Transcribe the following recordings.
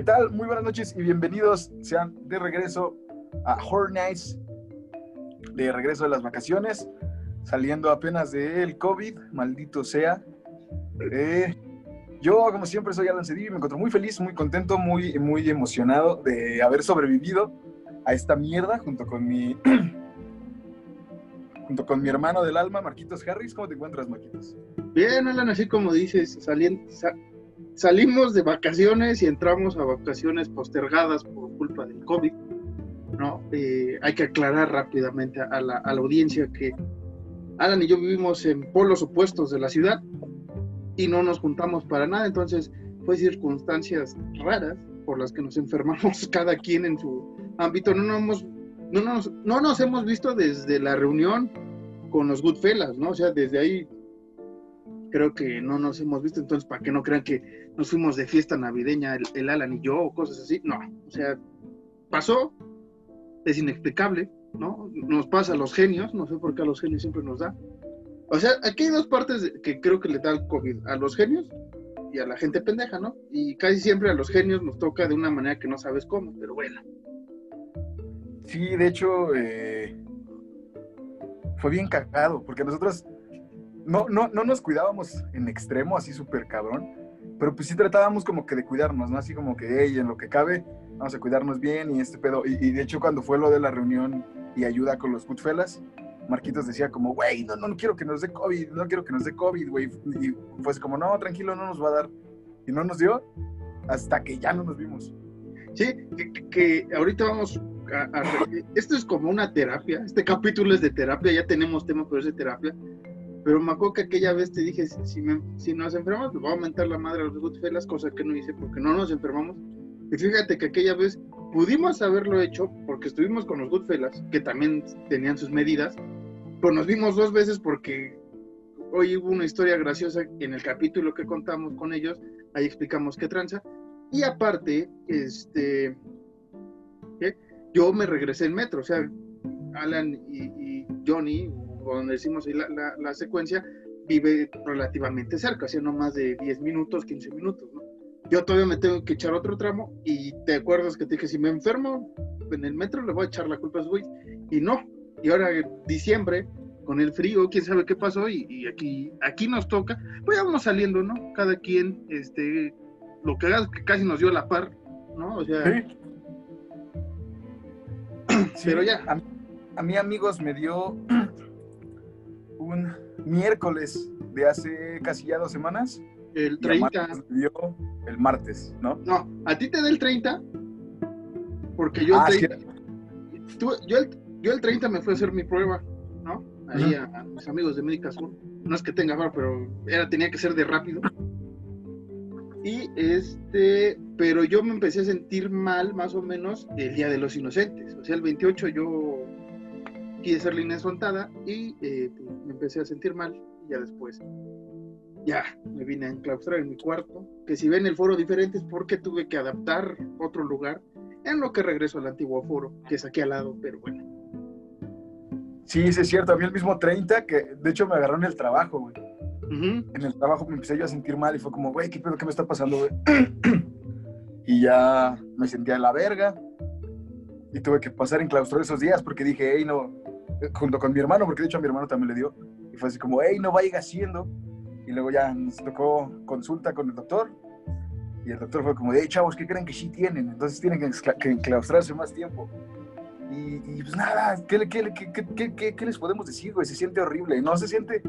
¿Qué tal? Muy buenas noches y bienvenidos sean de regreso a Horror Nights, de regreso de las vacaciones, saliendo apenas del COVID, maldito sea. Eh, yo, como siempre, soy Alan Cedillo y me encuentro muy feliz, muy contento, muy, muy emocionado de haber sobrevivido a esta mierda junto con mi junto con mi hermano del alma, Marquitos Harris. ¿Cómo te encuentras, Marquitos? Bien, Alan, así como dices, salimos de vacaciones y entramos a vacaciones postergadas por culpa del COVID. ¿no? Eh, hay que aclarar rápidamente a la, a la audiencia que Alan y yo vivimos en polos opuestos de la ciudad y no nos juntamos para nada, entonces fue circunstancias raras por las que nos enfermamos cada quien en su ámbito. No, nos, no, nos, no nos hemos visto desde la reunión con los Goodfellas, ¿no? O sea, desde ahí creo que no nos hemos visto, entonces para que no crean que nos fuimos de fiesta navideña el, Alan y yo o cosas así, no, o sea, pasó, es inexplicable, ¿no? Nos pasa a los genios, no sé por qué a los genios siempre nos da. O sea, aquí hay dos partes que creo que le da el COVID, a los genios y a la gente pendeja, ¿no? Y casi siempre a los genios nos toca de una manera que no sabes cómo, pero bueno. Sí, de hecho, eh, fue bien cagado, porque nosotros no, no, no nos cuidábamos en extremo, así súper cabrón, pero pues sí tratábamos como que de cuidarnos, ¿no? Así como que, hey, en lo que cabe, vamos a cuidarnos bien y este pedo. Y, de hecho, cuando fue lo de la reunión y ayuda con los Goodfellas, Marquitos decía como, güey, no, no, quiero que nos dé COVID, no quiero que nos dé COVID, güey. Y pues como, no, tranquilo, no nos va a dar. Y no nos dio hasta que ya no nos vimos. Sí, que, ahorita vamos a, Esto es como una terapia, este capítulo es de terapia, ya tenemos tema, pero es de terapia. Pero me acuerdo que aquella vez te dije, si, si nos enfermamos, pues va a aumentar la madre a los Goodfellas, cosa que no hice porque no nos enfermamos. Y fíjate que aquella vez pudimos haberlo hecho porque estuvimos con los Goodfellas, que también tenían sus medidas, pero nos vimos dos veces porque hoy hubo una historia graciosa en el capítulo que contamos con ellos, ahí explicamos qué tranza. Y aparte, este, yo me regresé en metro, o sea, Alan y, Johnny, donde decimos la, la, la, secuencia, vive relativamente cerca, o sea, no más de 10 minutos, 15 minutos, ¿no? Yo todavía me tengo que echar otro tramo y te acuerdas que te dije, si me enfermo en el metro le voy a echar la culpa a su güey. Y no, y ahora diciembre, con el frío, quién sabe qué pasó, y, aquí, aquí nos toca, pues ya vamos saliendo, ¿no? Cada quien, este, lo que haga que casi nos dio la par, ¿no? O sea. Sí. Pero ya. A, mí, amigos, me dio un miércoles de hace casi ya dos semanas. El 30. Me dio el martes, ¿no? No, a ti te da el 30, porque yo el 30. Ah, yo, el, yo el 30 me fui a hacer mi prueba, ¿no? Ahí a, mis amigos de Médica Sur. No es que tenga bar, pero era, tenía que ser de rápido. Y este, pero yo me empecé a sentir mal más o menos el Día de los Inocentes. O sea, el 28 yo quise hacer la inasfrontada y eh, pues, me empecé a sentir mal y ya después ya me vine a enclaustrar en mi cuarto, que si ven el foro diferente es porque tuve que adaptar otro lugar en lo que regreso al antiguo foro, que es aquí al lado, pero bueno. Sí, sí es cierto, a mí el mismo 30, que de hecho me agarró en el trabajo, güey. En el trabajo me empecé yo a sentir mal y fue como, güey, ¿qué pedo qué me está pasando, güey? y ya me sentía en la verga y tuve que pasar en claustro esos días porque dije, hey, no, junto con mi hermano, porque de hecho a mi hermano también le dio, y fue así como, hey, no vaya haciendo. Y luego ya nos tocó consulta con el doctor y el doctor fue como, hey, chavos, ¿qué creen que sí tienen? Entonces tienen que enclaustrarse más tiempo. Y, pues nada, ¿qué, qué, qué, les podemos decir, güey? Se siente horrible. No se siente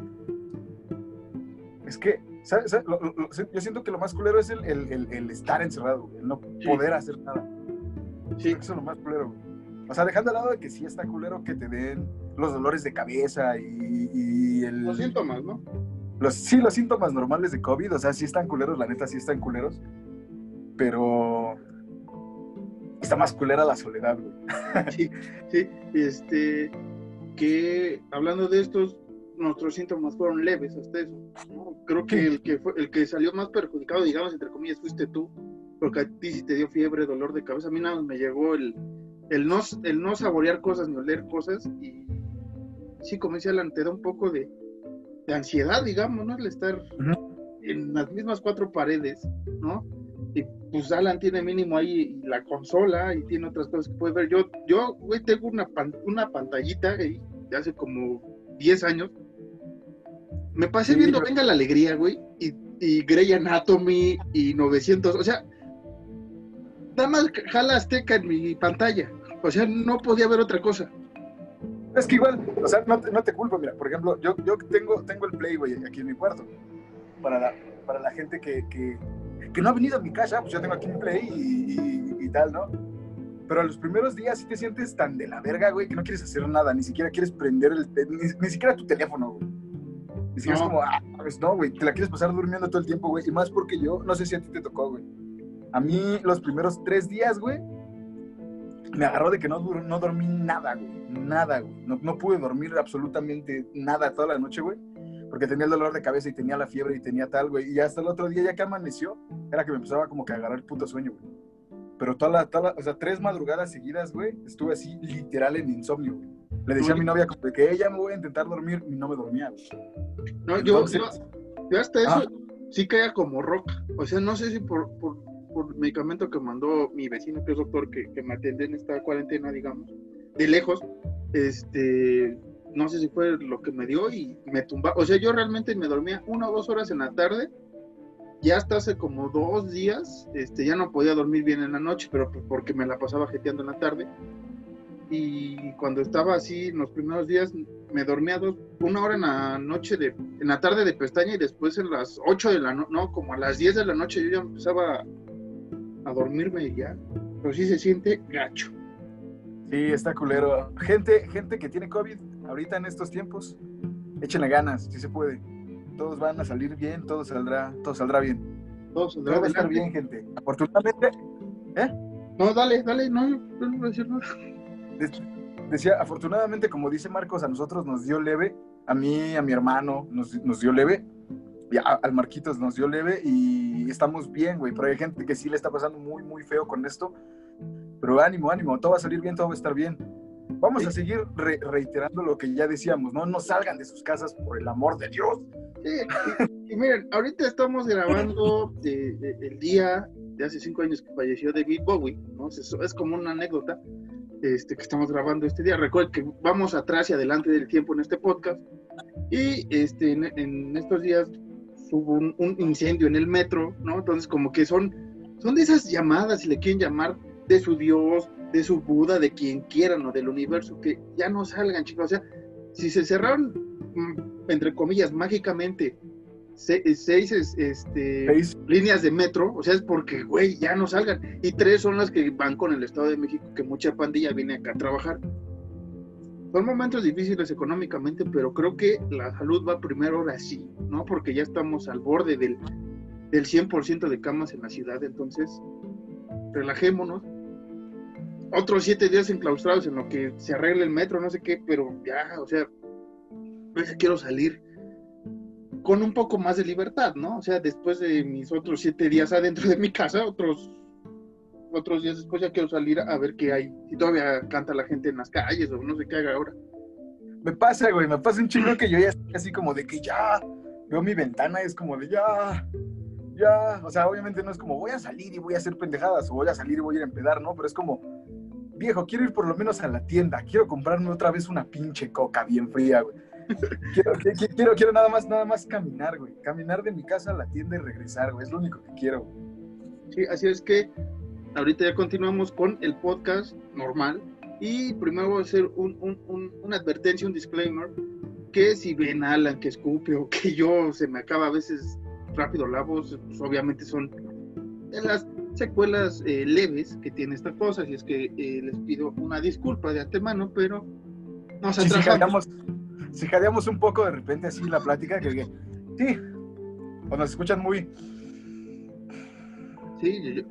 es que, ¿sabes? yo siento que lo más culero es el, el, el, estar encerrado, el no poder hacer nada. Sí. Eso es lo más culero, O sea, dejando al lado de que sí está culero que te den los dolores de cabeza y, el... Los síntomas, ¿no? Los, sí, los síntomas normales de COVID, o sea, sí están culeros, la neta, sí están culeros. Pero está más culera la soledad, güey. Sí, sí, este, que hablando de estos, nuestros síntomas fueron leves hasta eso. Creo que el que fue, el que salió más perjudicado, digamos, entre comillas, fuiste tú, porque a ti sí te dio fiebre, dolor de cabeza. A mí nada más me llegó el, el, no, el no saborear cosas ni oler cosas y sí, como decía Alan, te da un poco de, de ansiedad, digamos, ¿no? El estar en las mismas cuatro paredes, ¿no? Y pues Alan tiene mínimo ahí la consola y tiene otras cosas que puede ver. Yo, yo, güey, tengo una, una pantallita ahí de hace como 10 años. Me pasé viendo Venga la Alegría, güey, y, y Grey Anatomy y 900, o sea, nada más jala Azteca en mi pantalla. O sea, no podía ver otra cosa. Es que igual, o sea, no te, no te culpo, mira, por ejemplo, yo, yo tengo, tengo el Play, güey, aquí en mi cuarto. Para la, para la gente que, que, que no ha venido a mi casa, pues yo tengo aquí un Play y, y, tal, ¿no? Pero a los primeros días sí te sientes tan de la verga, güey, que no quieres hacer nada, ni siquiera quieres prender el, ni, ni siquiera tu teléfono, güey. Ni siquiera es como, ah, pues no, güey, te la quieres pasar durmiendo todo el tiempo, güey. Y más porque yo, no sé si a ti te tocó, güey. A mí los primeros tres días, güey, me agarró de que no, no dormí nada, güey. Nada, güey. No, no, pude dormir absolutamente nada toda la noche, güey. Porque tenía el dolor de cabeza y tenía la fiebre y tenía tal, güey. Y hasta el otro día, ya que amaneció, era que me empezaba como que a agarrar el puto sueño, güey. Pero toda la, toda o sea, tres madrugadas seguidas, güey, estuve así literal en insomnio, güey. Le decía a mi novia como que ella me voy a intentar dormir y no me dormía, güey. No, yo, yo, hasta eso ah. sí caía como roca. O sea, no sé si por, por por medicamento que mandó mi vecino, que es doctor, que, que me atiende en esta cuarentena, digamos, de lejos, este, no sé si fue lo que me dio y me tumba. O sea, yo realmente me dormía una o dos horas en la tarde. Ya hasta hace como dos días, este, ya no podía dormir bien en la noche, pero pues porque me la pasaba jeteando en la tarde. Y cuando estaba así, en los primeros días, me dormía dos, una hora en la noche, de, en la tarde de pestaña y después en las 8 de la noche, no, como a las 10 de la noche yo ya empezaba a dormirme ya. Pero sí se siente gacho. Sí, está culero. Gente, gente que tiene COVID ahorita en estos tiempos, échenle ganas, si se puede. Todos van a salir bien, todo saldrá, todo saldrá bien. Todo saldrá va a estar bien, gente. Afortunadamente, ¿eh? No, dale, dale, no, no voy a decir nada. Decía, afortunadamente, como dice Marcos, a nosotros nos dio leve, a mí, a mi hermano, nos, nos dio leve, al Marquitos nos dio leve y estamos bien, güey. Pero hay gente que sí le está pasando muy, muy feo con esto. Pero ánimo, ánimo, todo va a salir bien, todo va a estar bien. Vamos a seguir reiterando lo que ya decíamos, ¿no? No salgan de sus casas por el amor de Dios. Sí, y, miren, ahorita estamos grabando el día de hace cinco años que falleció David Bowie, ¿no? Es, es como una anécdota este, que estamos grabando este día. Recuerden que vamos atrás y adelante del tiempo en este podcast. Y este, en estos días hubo un, incendio en el metro, ¿no? Entonces como que son, son de esas llamadas, si le quieren llamar, de su Dios, de su Buda, de quien quieran, o del universo, que ya no salgan, chicos. O sea, si se cerraron, mm, entre comillas, mágicamente, seis, este, líneas de metro, o sea, es porque, güey, ya no salgan. Y tres son las que van con el Estado de México, que mucha pandilla viene acá a trabajar. Son momentos difíciles económicamente, pero creo que la salud va primero ahora sí, ¿no? Porque ya estamos al borde del, del 100% de camas en la ciudad, entonces relajémonos. Otros siete días enclaustrados en lo que se arregle el metro, no sé qué, pero ya, o sea, veces quiero salir con un poco más de libertad, ¿no? O sea, después de mis otros siete días adentro de mi casa, otros otros días después ya quiero salir a ver qué hay. Si todavía canta la gente en las calles o no sé qué haga ahora. Me pasa, güey, me pasa un chingo que yo ya estoy así como de que ya veo mi ventana, es como de ya, ya. O sea, obviamente no es como voy a salir y voy a hacer pendejadas o voy a salir y voy a ir a empedar, ¿no? Pero es como, viejo, quiero ir por lo menos a la tienda, quiero comprarme otra vez una pinche coca bien fría, güey. Quiero, quiero, quiero nada más, nada más caminar, güey. Caminar de mi casa a la tienda y regresar, güey. Es lo único que quiero, güey. Sí, así es que ahorita ya continuamos con el podcast normal y primero voy a hacer un, un, una advertencia, un disclaimer, que si ven a Alan que escupe o que yo se me acaba a veces rápido la voz, pues obviamente son las secuelas eh, leves que tiene esta cosa, y es que eh, les pido una disculpa de antemano, pero nos sí, si jadeamos, si jadeamos un poco de repente así la plática, que, que sí, o nos escuchan muy... Sí, yo,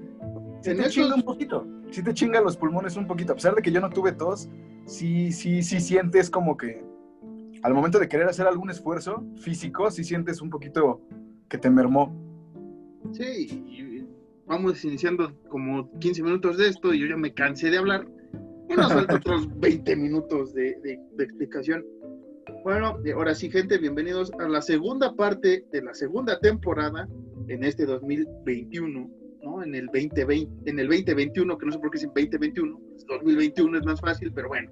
si te chinga un poquito, si te chinga los pulmones un poquito. A pesar de que yo no tuve tos, sí, sí, sí sientes como que al momento de querer hacer algún esfuerzo físico, sí sientes un poquito que te mermó. Sí, vamos iniciando como 15 minutos de esto y yo ya me cansé de hablar. Y nos faltan otros 20 minutos de, de explicación. Bueno, ahora sí, gente, bienvenidos a la segunda parte de la segunda temporada en este 2021 En el 2020, en el 2021, que no sé por qué es en 2021, 2021 es más fácil, pero bueno.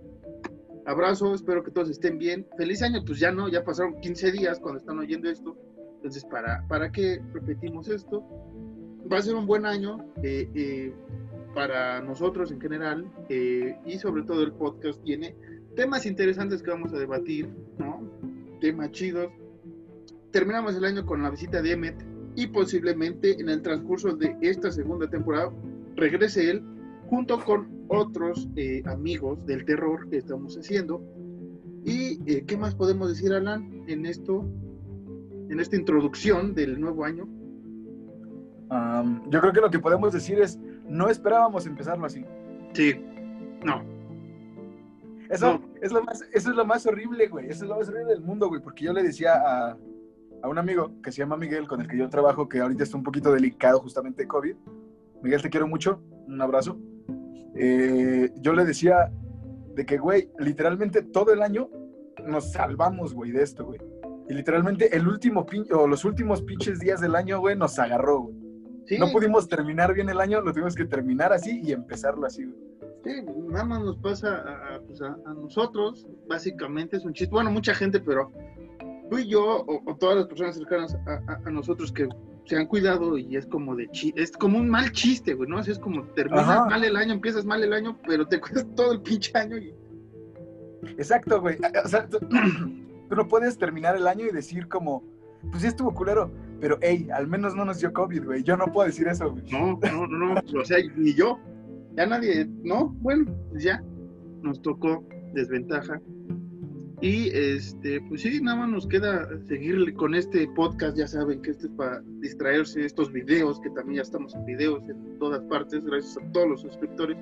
Abrazo, espero que todos estén bien. Feliz año, pues ya no, ya pasaron 15 días cuando están oyendo esto. Entonces, ¿para, para qué repetimos esto? Va a ser un buen año eh, eh, para nosotros en general eh, y sobre todo el podcast tiene temas interesantes que vamos a debatir, ¿no? Temas chidos. Terminamos el año con la visita de Emmet y posiblemente en el transcurso de esta segunda temporada regrese él junto con otros eh, amigos del terror que estamos haciendo. ¿Y eh, qué más podemos decir, Alan, en esto, en esta introducción del nuevo año? yo creo que lo que podemos decir es, no esperábamos empezarlo así. Sí, no. Eso, Es lo más, eso es lo más horrible, güey. Eso es lo más horrible del mundo, güey. Porque yo le decía a, a un amigo que se llama Miguel, con el que yo trabajo, que ahorita está un poquito delicado justamente de COVID. Miguel, te quiero mucho. Un abrazo. Eh, yo le decía de que, güey, literalmente todo el año nos salvamos, güey, de esto, güey. Y literalmente el último o los últimos pinches días del año, güey, nos agarró, güey. No pudimos terminar bien el año, lo tuvimos que terminar así y empezarlo así, güey. Sí, nada más nos pasa a, pues a, nosotros, básicamente es un chiste. Bueno, mucha gente, pero tú y yo, o, todas las personas cercanas a, nosotros que se han cuidado y es como de es como un mal chiste, güey, ¿no? Así es como terminas mal el año, empiezas mal el año, pero te cuidas todo el pinche año y... Exacto, güey. O sea, tú, no puedes terminar el año y decir como, pues sí estuvo culero, pero hey, al menos no nos dio COVID, güey. Yo no puedo decir eso, güey. No, no, no, no, o sea, ni yo. Ya nadie, no, bueno, ya nos tocó desventaja y este, pues sí, nada más nos queda seguir con este podcast. Ya saben que este es para distraerse, estos videos, que también ya estamos en videos en todas partes, gracias a todos los suscriptores.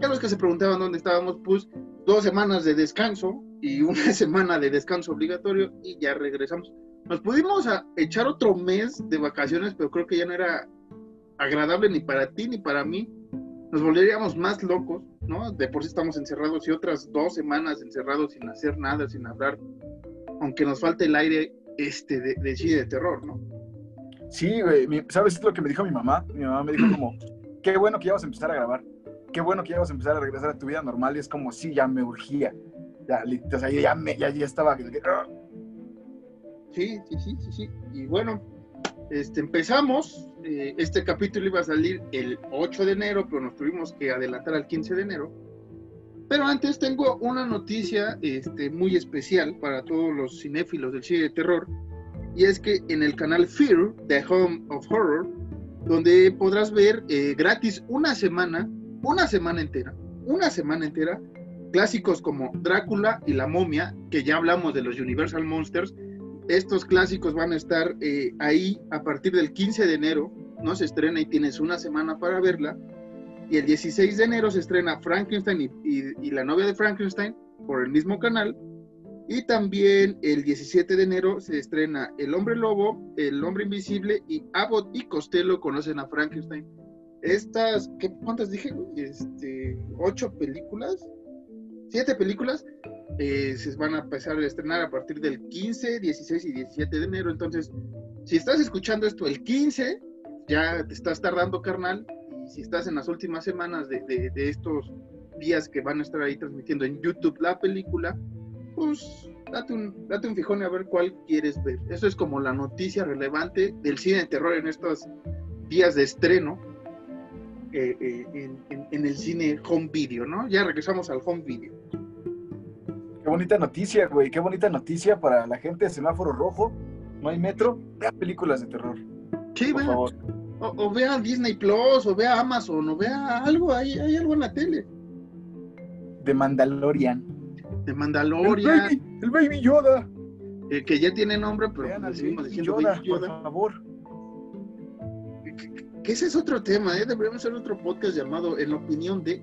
Ya los que se preguntaban dónde estábamos, pues dos semanas de descanso y una semana de descanso obligatorio y ya regresamos. Nos pudimos echar otro mes de vacaciones, pero creo que ya no era agradable ni para ti ni para mí. Nos volveríamos más locos ¿no? De por sí estamos encerrados y otras dos semanas encerrados sin hacer nada, sin hablar, aunque nos falte el aire este de, de, de terror, ¿no? Sí, güey, ¿sabes lo que me dijo mi mamá? Mi mamá me dijo como, qué bueno que ya vas a empezar a grabar, qué bueno que ya vas a empezar a regresar a tu vida normal y es como, sí, ya me urgía, ya, o sea, ya, me, ya, ya estaba... Sí, sí, sí, sí, sí, y bueno, este, empezamos, eh, este capítulo iba a salir el 8 de enero, pero nos tuvimos que adelantar al 15 de enero. Pero antes tengo una noticia este, muy especial para todos los cinéfilos del cine de terror, y es que en el canal Fear, The Home of Horror, donde podrás ver eh, gratis una semana, una semana entera, una semana entera, clásicos como Drácula y la momia, que ya hablamos de los Universal Monsters, estos clásicos van a estar eh, ahí a partir del 15 de enero, ¿no? Se estrena y tienes una semana para verla. Y el 16 de enero se estrena Frankenstein y, la novia de Frankenstein por el mismo canal. Y también el 17 de enero se estrena El hombre lobo, El hombre invisible y Abbott y Costello conocen a Frankenstein. Estas, ¿qué, ¿cuántas dije? Este, ocho películas, siete películas eh, se van a empezar a estrenar a partir del 15, 16 y 17 de enero. Entonces, si estás escuchando esto el 15, ya te estás tardando, carnal. Y si estás en las últimas semanas de, estos días que van a estar ahí transmitiendo en YouTube la película, pues date un, date un fijón a ver cuál quieres ver. Eso es como la noticia relevante del cine de terror en estos días de estreno eh, eh, en, en, el cine home video, ¿no? Ya regresamos al home video. Qué bonita noticia, güey. Qué bonita noticia para la gente de semáforo rojo. No hay metro. Vea películas de terror. Sí, por favor. O, vea Disney Plus, o vea Amazon, o vea algo. Hay, hay algo en la tele. De Mandalorian. De Mandalorian. El Baby, Yoda. Eh, que ya tiene nombre, pero seguimos diciendo Baby Yoda. Por favor. Que, ese es otro tema, ¿eh? Deberíamos hacer otro podcast llamado En la opinión de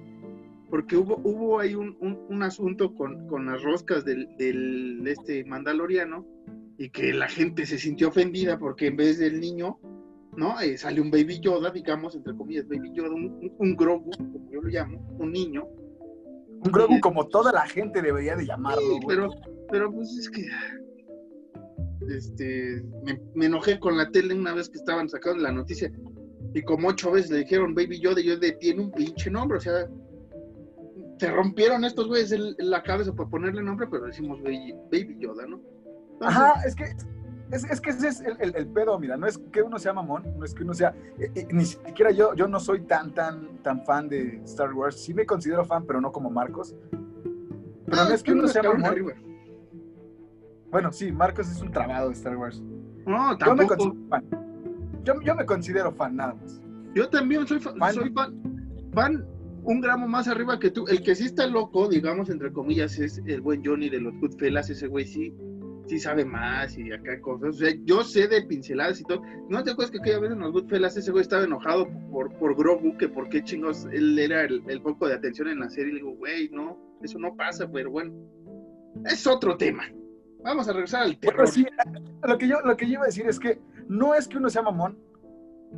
porque hubo, hubo ahí un, un, asunto con, con, las roscas del, del, este mandaloriano y que la gente se sintió ofendida porque en vez del niño, ¿no? Eh, sale un baby Yoda, digamos, entre comillas, baby Yoda, un, un, Grogu, como yo lo llamo, un niño. Un Grogu como toda la gente debería de llamarlo. Sí, pero, pero pues es que este, me, me, enojé con la tele una vez que estaban sacando la noticia Y como ocho veces le dijeron Baby Yoda, yo de tiene un pinche nombre, o sea, se rompieron estos güeyes la cabeza para ponerle nombre, pero decimos Baby, Yoda, ¿no? Ajá, es que es, que ese es el, pedo, mira, no es que uno sea mamón, no es que uno sea, eh, eh, ni siquiera yo, yo no soy tan, tan, tan fan de Star Wars, sí me considero fan, pero no como Marcos. Pero no es que uno sea mamón. Bueno, sí, Marcos es un trabado de Star Wars. No, tampoco. Yo me considero fan. nada más. Yo también soy fan, soy fan, fan un gramo más arriba que tú. El que sí está loco, digamos, entre comillas, es el buen Johnny de los Goodfellas, ese güey sí sí sabe más y acá cosas. O sea, yo sé de pinceladas y todo. ¿No te acuerdas que aquella vez en los Goodfellas ese güey estaba enojado por, por Grogu, que por qué chingos él era el, el foco de atención en la serie? Y le digo, güey, no, eso no pasa, pero bueno, es otro tema. Vamos a regresar al terror. lo, que yo, lo que yo iba a decir es que no es que uno sea mamón,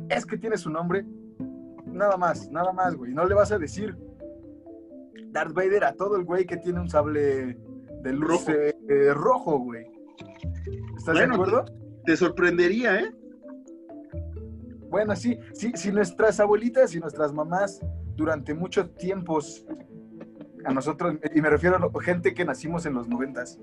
es que tiene su nombre. Nada más, nada más, güey. No le vas a decir Darth Vader a todo el güey que tiene un sable de luz rojo, güey. ¿Estás de acuerdo? Te, sorprendería, ¿eh? Bueno, sí, sí, si nuestras abuelitas y nuestras mamás durante muchos tiempos, a nosotros, y me refiero a gente que nacimos en los noventas,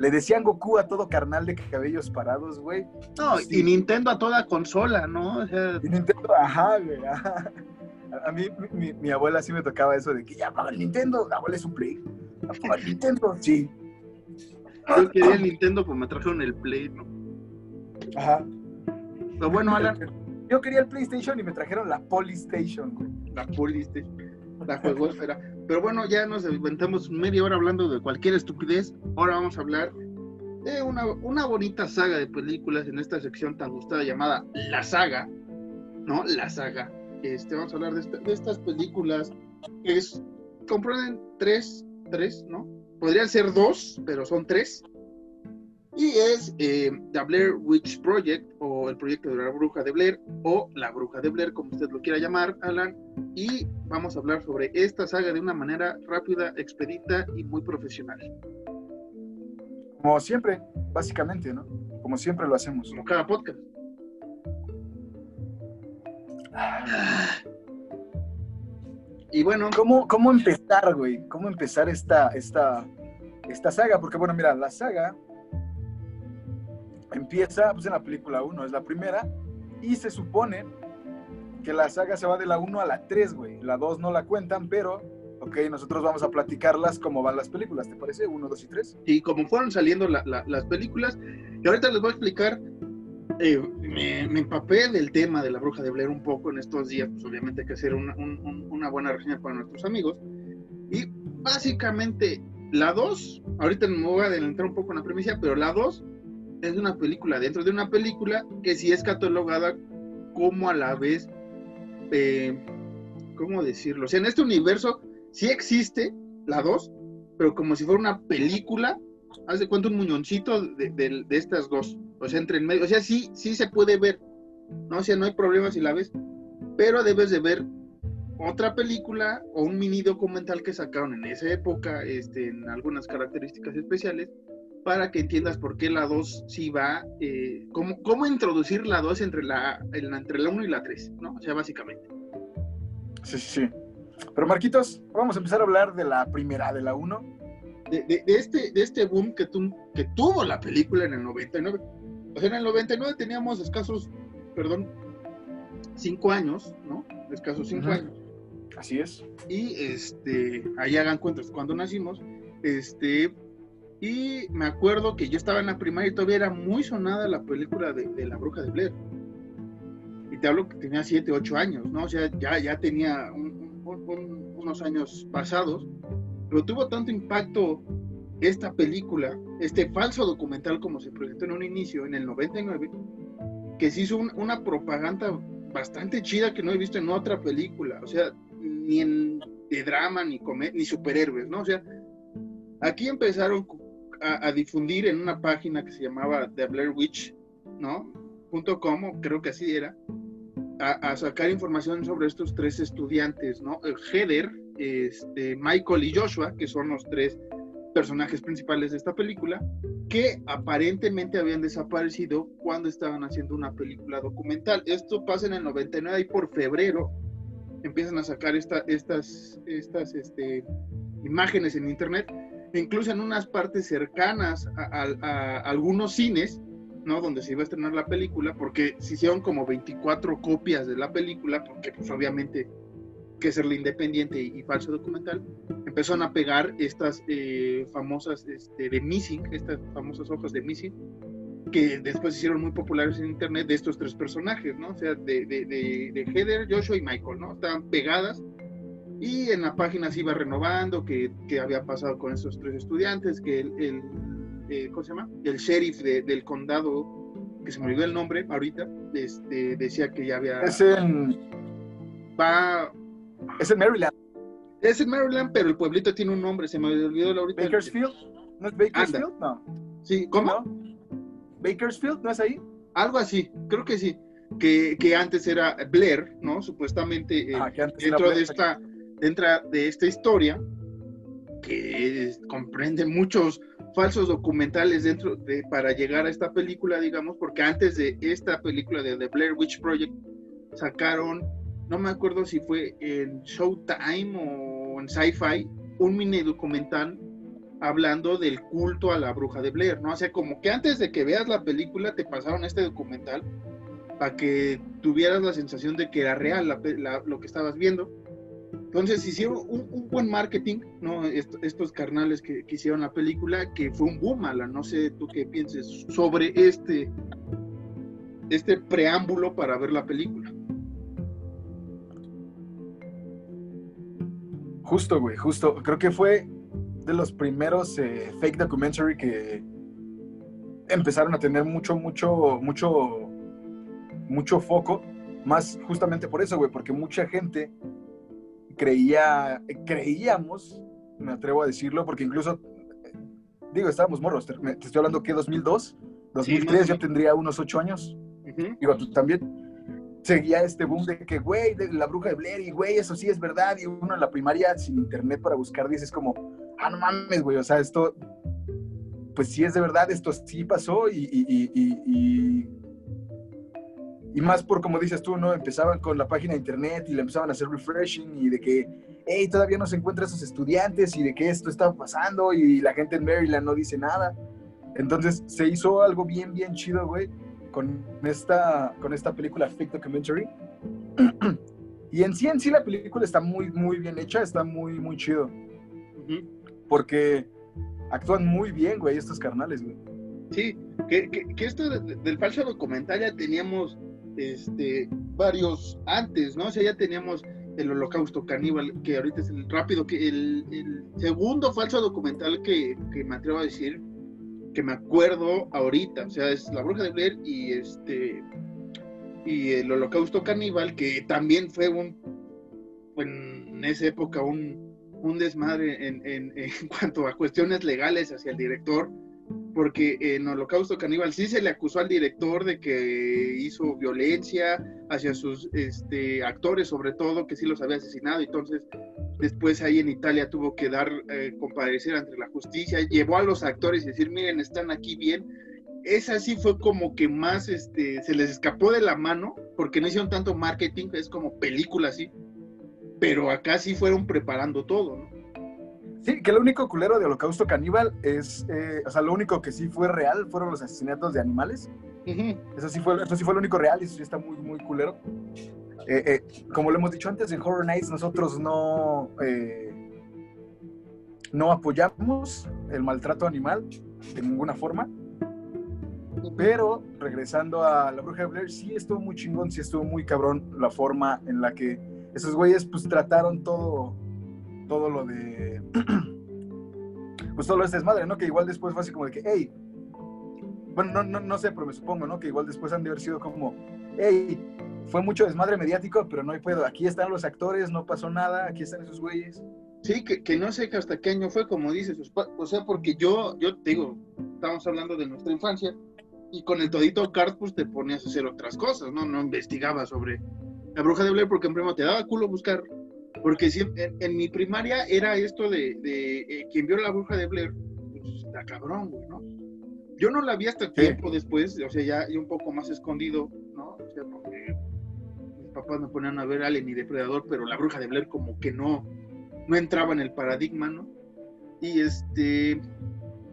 le decían Goku a todo carnal de cabellos parados, güey. No, y Nintendo a toda consola, ¿no? Y Nintendo, ajá, güey, A, mí, mi, abuela sí me tocaba eso de que ya apaga el Nintendo, la abuela es un Play. Apaga el Nintendo, sí. Yo quería el Nintendo, pues me trajeron el Play, ¿no? Ajá. Pero bueno, Alan. Yo quería el PlayStation y me trajeron la Polystation, güey. La Polystation. La juegosfera. Pero bueno, ya nos inventamos media hora hablando de cualquier estupidez. Ahora vamos a hablar de una, una bonita saga de películas en esta sección tan gustada llamada La Saga. ¿No? La Saga. Este, vamos a hablar de, de estas películas es, comprenden tres, tres, ¿no? podrían ser dos, pero son tres. Y es eh, The Blair Witch Project, o el proyecto de la bruja de Blair, o la bruja de Blair, como usted lo quiera llamar, Alan. Y vamos a hablar sobre esta saga de una manera rápida, expedita y muy profesional. Como siempre, básicamente, ¿no? Como siempre lo hacemos. Como cada podcast. Y bueno. ¿Cómo, cómo empezar, güey? ¿Cómo empezar esta, esta, esta saga? Porque, bueno, mira, la saga empieza pues, en la película 1, es la primera, y se supone que la saga se va de la 1 a la 3, güey. La 2 no la cuentan, pero, ok, nosotros vamos a platicarlas como van las películas, ¿te parece? 1, 2 y 3. Y como fueron saliendo las películas, y ahorita les voy a explicar eh, me, empapé del tema de la bruja de Blair un poco en estos días, pues obviamente hay que hacer una, una buena reseña para nuestros amigos. Y básicamente, la 2, ahorita me voy a adelantar un poco en la premisa, pero la 2 es una película dentro de una película que sí es catalogada como a la vez, eh, ¿cómo decirlo? O sea, en este universo sí existe la 2, pero como si fuera una película, haz de cuenta un muñoncito de, de estas dos o sea, entre en medio, o sea, sí, sí se puede ver, ¿no? O sea, no hay problema si la ves, pero debes de ver otra película o un mini documental que sacaron en esa época, este, en algunas características especiales, para que entiendas por qué la 2 sí va, eh, cómo, cómo, introducir la 2 entre la, entre la 1 y la 3, ¿no? O sea, básicamente. Sí, sí, sí. Pero Marquitos, vamos a empezar a hablar de la primera, de la 1. De, de, de, este, de este boom que, tu, que tuvo la película en el 99 o sea, en el 99 teníamos escasos, perdón, cinco años, ¿no? Escasos cinco años. Así es. Y este, ahí hagan cuentas cuando nacimos. Este, y me acuerdo que yo estaba en la primaria y todavía era muy sonada la película de, La Bruja de Blair. Y te hablo que tenía siete, ocho años, ¿no? O sea, ya, ya tenía unos años pasados. Pero tuvo tanto impacto esta película, este falso documental como se presentó en un inicio, en el 99, que se hizo una propaganda bastante chida que no he visto en otra película, o sea, ni en de drama, ni, ni superhéroes, ¿no? O sea, aquí empezaron a, difundir en una página que se llamaba The Blair Witch, ¿no? Creo que así era, a, sacar información sobre estos tres estudiantes, ¿no? Heather, este, Michael y Joshua, que son los tres personajes principales de esta película, que aparentemente habían desaparecido cuando estaban haciendo una película documental. Esto pasa en el 99 y por febrero empiezan a sacar esta, estas, estas este, imágenes en internet, incluso en unas partes cercanas a, algunos cines, ¿no? Donde se iba a estrenar la película, porque se hicieron como 24 copias de la película, porque pues obviamente que serle independiente y, falso documental, empezaron a pegar estas eh, famosas este, de Missing, estas famosas hojas de Missing, que después se hicieron muy populares en internet de estos tres personajes, ¿no? O sea, de, de, de, Heather, Joshua y Michael, ¿no? Estaban pegadas y en la página se iba renovando que, que había pasado con estos tres estudiantes, que el, el eh, ¿cómo se llama? El sheriff del condado, que se me olvidó el nombre ahorita, este, decía que ya había... Es en... Va, es en Maryland. Es en Maryland, pero el pueblito tiene un nombre, se me olvidó ahorita. ¿Bakersfield? ¿No es Bakersfield? No. Sí, ¿cómo? ¿Bakersfield? ¿No es ahí? Algo así, creo que sí. Que, que antes era Blair, ¿no? Supuestamente eh, ah, dentro de esta dentro de esta historia que comprende muchos falsos documentales dentro de para llegar a esta película, digamos, porque antes de esta película de The Blair Witch Project sacaron no me acuerdo si fue en Showtime o en Sci-Fi, un mini documental hablando del culto a la bruja de Blair, ¿no? O sea, como que antes de que veas la película te pasaron este documental para que tuvieras la sensación de que era real lo que estabas viendo. Entonces hicieron un, buen marketing, ¿no? estos carnales que, que, hicieron la película, que fue un boom, Alan. No sé tú qué pienses sobre este, este preámbulo para ver la película. Justo, güey, justo. Creo que fue de los primeros eh, fake documentary que empezaron a tener mucho, mucho, mucho, mucho foco. Más justamente por eso, güey, porque mucha gente creía, creíamos, me atrevo a decirlo, porque incluso, digo, estábamos morros, te, estoy hablando que 2002, 2003 yo tendría unos ocho años. Digo, tú también. Seguía este boom de que, güey, la bruja de Blair, y güey, eso sí es verdad, y uno en la primaria sin internet para buscar dices como, ah, no mames, güey, o sea, esto, pues sí es de verdad, esto sí pasó, y, y, y, y, más por como dices tú, ¿no? Empezaban con la página de internet y le empezaban a hacer refreshing, y de que, hey, todavía no se encuentran esos estudiantes, y de que esto está pasando, y la gente en Maryland no dice nada. Entonces se hizo algo bien, bien chido, güey con esta, con esta película Fake Documentary. y en sí, en sí la película está muy, muy bien hecha, está muy, muy chido. Porque actúan muy bien, güey, estos carnales, güey. Sí, que, que, esto del falso documental ya teníamos este, varios antes, ¿no? O sea, ya teníamos el holocausto caníbal, que ahorita es el rápido, que el, segundo falso documental que, que, me atrevo a decir, que me acuerdo ahorita, o sea, es La Bruja de Blair y este y el Holocausto Caníbal, que también fue un en esa época un, un desmadre en, en, cuanto a cuestiones legales hacia el director, porque en Holocausto Caníbal sí se le acusó al director de que hizo violencia hacia sus este, actores, sobre todo, que sí los había asesinado, entonces después ahí en Italia tuvo que dar, eh, comparecer ante la justicia, llevó a los actores y decir, miren, están aquí bien. Esa sí fue como que más, este, se les escapó de la mano, porque no hicieron tanto marketing, es como película así, pero acá sí fueron preparando todo, ¿no? Sí, que lo único culero de Holocausto Caníbal es, eh, o sea, lo único que sí fue real fueron los asesinatos de animales. Eso sí fue, eso sí fue lo único real y eso sí está muy, muy culero. Eh, eh, como lo hemos dicho antes, en Horror Nights nosotros no, no apoyamos el maltrato animal de ninguna forma. Pero regresando a la bruja de Blair, sí estuvo muy chingón, sí estuvo muy cabrón la forma en la que esos güeyes pues trataron todo todo lo de. pues todo lo este desmadre, ¿no? Que igual después fue así como de que, hey. Bueno, no, no, no sé, pero me supongo, ¿no? Que igual después han de haber sido como, hey, fue mucho desmadre mediático, pero no hay pedo. Aquí están los actores, no pasó nada, aquí están esos güeyes. Sí, que, que no sé hasta qué año fue, como dices. O sea, porque yo, yo te digo, estamos hablando de nuestra infancia, y con el todito card, pues te ponías a hacer otras cosas, ¿no? No investigabas sobre la bruja de Blair, porque en primo te daba culo buscar Porque en, mi primaria era esto de, de eh, quien vio la bruja de Blair, pues está cabrón, güey, ¿no? Yo no la vi hasta tiempo después, o sea, ya, un poco más escondido, ¿no? O sea, porque mis papás me ponían a ver Alien y Depredador, pero la bruja de Blair como que no, no entraba en el paradigma, ¿no? Y este,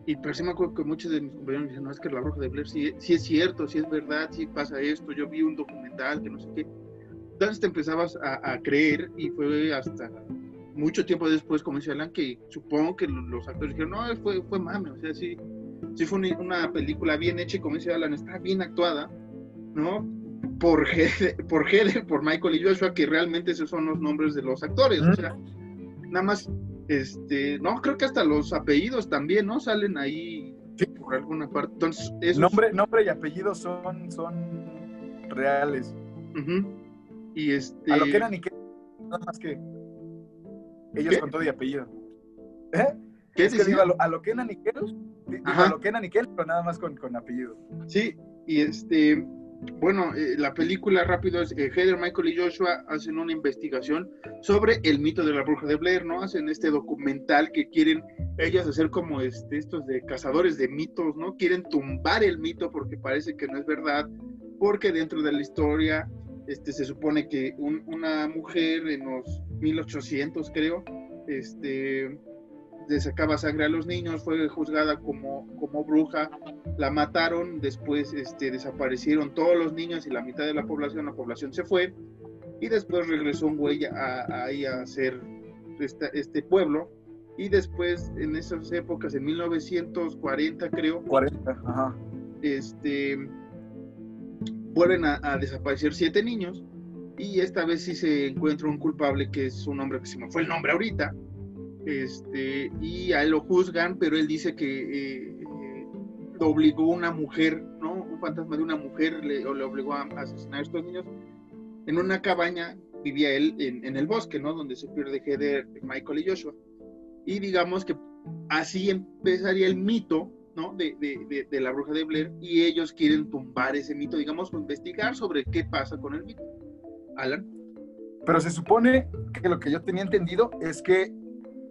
y pero sí me acuerdo que muchos de mis compañeros dicen, no, es que la bruja de Blair sí, sí es cierto, sí es verdad, sí pasa esto, yo vi un documental que no sé qué entonces te empezabas a, creer y fue hasta mucho tiempo después, como dice Alan, que supongo que los actores dijeron, no, fue, fue mame, o sea, sí, sí fue una, película bien hecha y como dice Alan, está bien actuada, ¿no? Por Heather, por por Michael y Joshua, que realmente esos son los nombres de los actores, o sea, nada más, este, no, creo que hasta los apellidos también, ¿no? Salen ahí por alguna parte. Entonces, nombre, nombre y apellidos son, son reales. Y este... A lo que era Nickel, nada más que ellos con todo y apellido. ¿Eh? ¿Qué es que digo, a lo, que era Nickel, a lo que era Nickel, pero nada más con, con apellido. Sí, y este, bueno, eh, la película rápido es eh, Heather, Michael y Joshua hacen una investigación sobre el mito de la bruja de Blair, ¿no? Hacen este documental que quieren ellas hacer como este, estos de cazadores de mitos, ¿no? Quieren tumbar el mito porque parece que no es verdad, porque dentro de la historia este, se supone que una mujer en los 1800, creo, este, le sacaba sangre a los niños, fue juzgada como, como bruja, la mataron, después este, desaparecieron todos los niños y la mitad de la población, la población se fue, y después regresó un güey ahí a, hacer este pueblo, y después en esas épocas, en 1940 creo, 40, ajá. este vuelven a, desaparecer siete niños y esta vez sí se encuentra un culpable que es un hombre que se me fue el nombre ahorita, este, y a él lo juzgan, pero él dice que eh, lo obligó una mujer, ¿no? Un fantasma de una mujer le, obligó a, asesinar a estos niños. En una cabaña vivía él en, en, el bosque, ¿no? Donde se pierde Heather, Michael y Joshua. Y digamos que así empezaría el mito ¿no? De, de, de, la bruja de Blair y ellos quieren tumbar ese mito, digamos, investigar sobre qué pasa con el mito. Alan. Pero se supone que lo que yo tenía entendido es que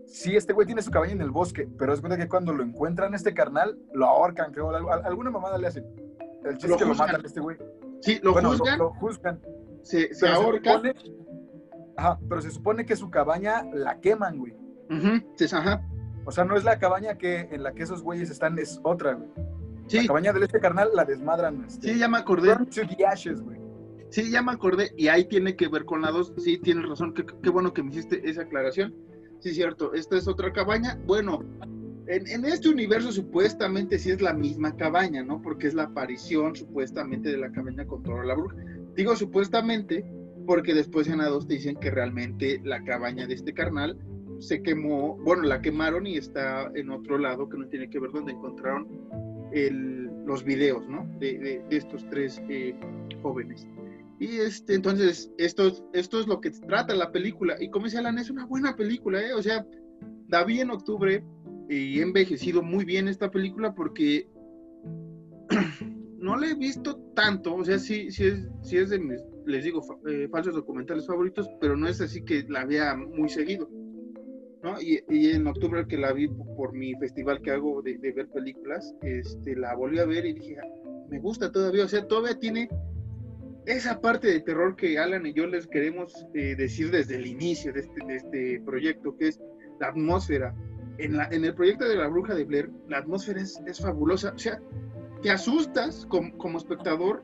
sí, este güey tiene su cabaña en el bosque, pero es cuenta que cuando lo encuentran este carnal, lo ahorcan, creo, alguna mamada le hacen. El chiste es que lo matan a este güey. Sí, lo juzgan. Lo, juzgan. Se, se ahorcan. ajá, pero se supone que su cabaña la queman, güey. ajá. O sea, no es la cabaña que en la que esos güeyes están, es otra, güey. Sí. La cabaña de este carnal la desmadran. Este, sí, ya me acordé. güey. Sí, ya me acordé. Y ahí tiene que ver con la dos. Sí, tienes razón. Qué, bueno que me hiciste esa aclaración. Sí, cierto. Esta es otra cabaña. Bueno, en, en, este universo supuestamente sí es la misma cabaña, ¿no? Porque es la aparición supuestamente de la cabaña con toda la bruja. Digo supuestamente porque después en la 2 te dicen que realmente la cabaña de este carnal se quemó, bueno, la quemaron y está en otro lado que no tiene que ver donde encontraron los videos, ¿no? De, estos tres eh, jóvenes. Y este, entonces, esto, esto es lo que trata la película. Y como dice Alan, es una buena película, ¿eh? O sea, David en octubre y he envejecido muy bien esta película porque no la he visto tanto, o sea, sí, sí, es, sí es de mis, les digo, eh, falsos documentales favoritos, pero no es así que la vea muy seguido. Y, en octubre que la vi por mi festival que hago de, ver películas, este, la volví a ver y dije, me gusta todavía, o sea, todavía tiene esa parte de terror que Alan y yo les queremos eh, decir desde el inicio de este, de este, proyecto, que es la atmósfera. En, la, en el proyecto de la bruja de Blair, la atmósfera es, es fabulosa, o sea, te asustas como, como espectador,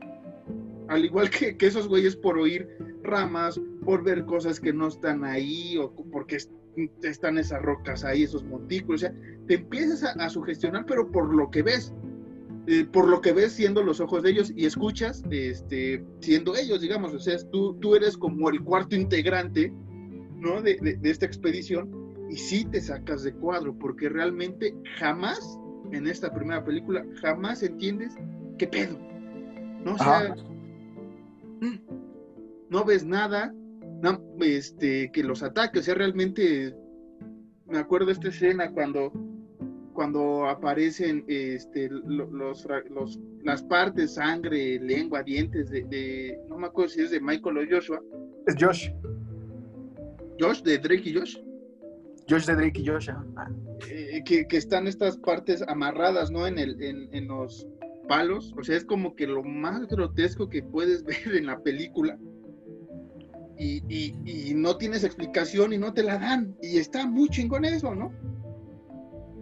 al igual que, que, esos güeyes por oír ramas, por ver cosas que no están ahí o porque están esas rocas ahí, esos montículos, o sea, te empiezas a, sugestionar, pero por lo que ves, eh, por lo que ves siendo los ojos de ellos y escuchas este, siendo ellos, digamos, o sea, tú, tú eres como el cuarto integrante, ¿no? De, de, esta expedición y sí te sacas de cuadro, porque realmente jamás, en esta primera película, jamás entiendes qué pedo, ¿no? O sea, mm, no ves nada, no, este, que los ataques, o sea, realmente me acuerdo de esta escena cuando, cuando aparecen este, los, los, las partes, sangre, lengua, dientes de, no me acuerdo si es de Michael o Joshua. Es Josh. Josh, de Drake y Josh. Josh de Drake y Josh, eh, que, están estas partes amarradas, ¿no? En, el, en, los palos. O sea, es como que lo más grotesco que puedes ver en la película. Y, no tienes explicación y no te la dan. Y está muy chingón eso, ¿no?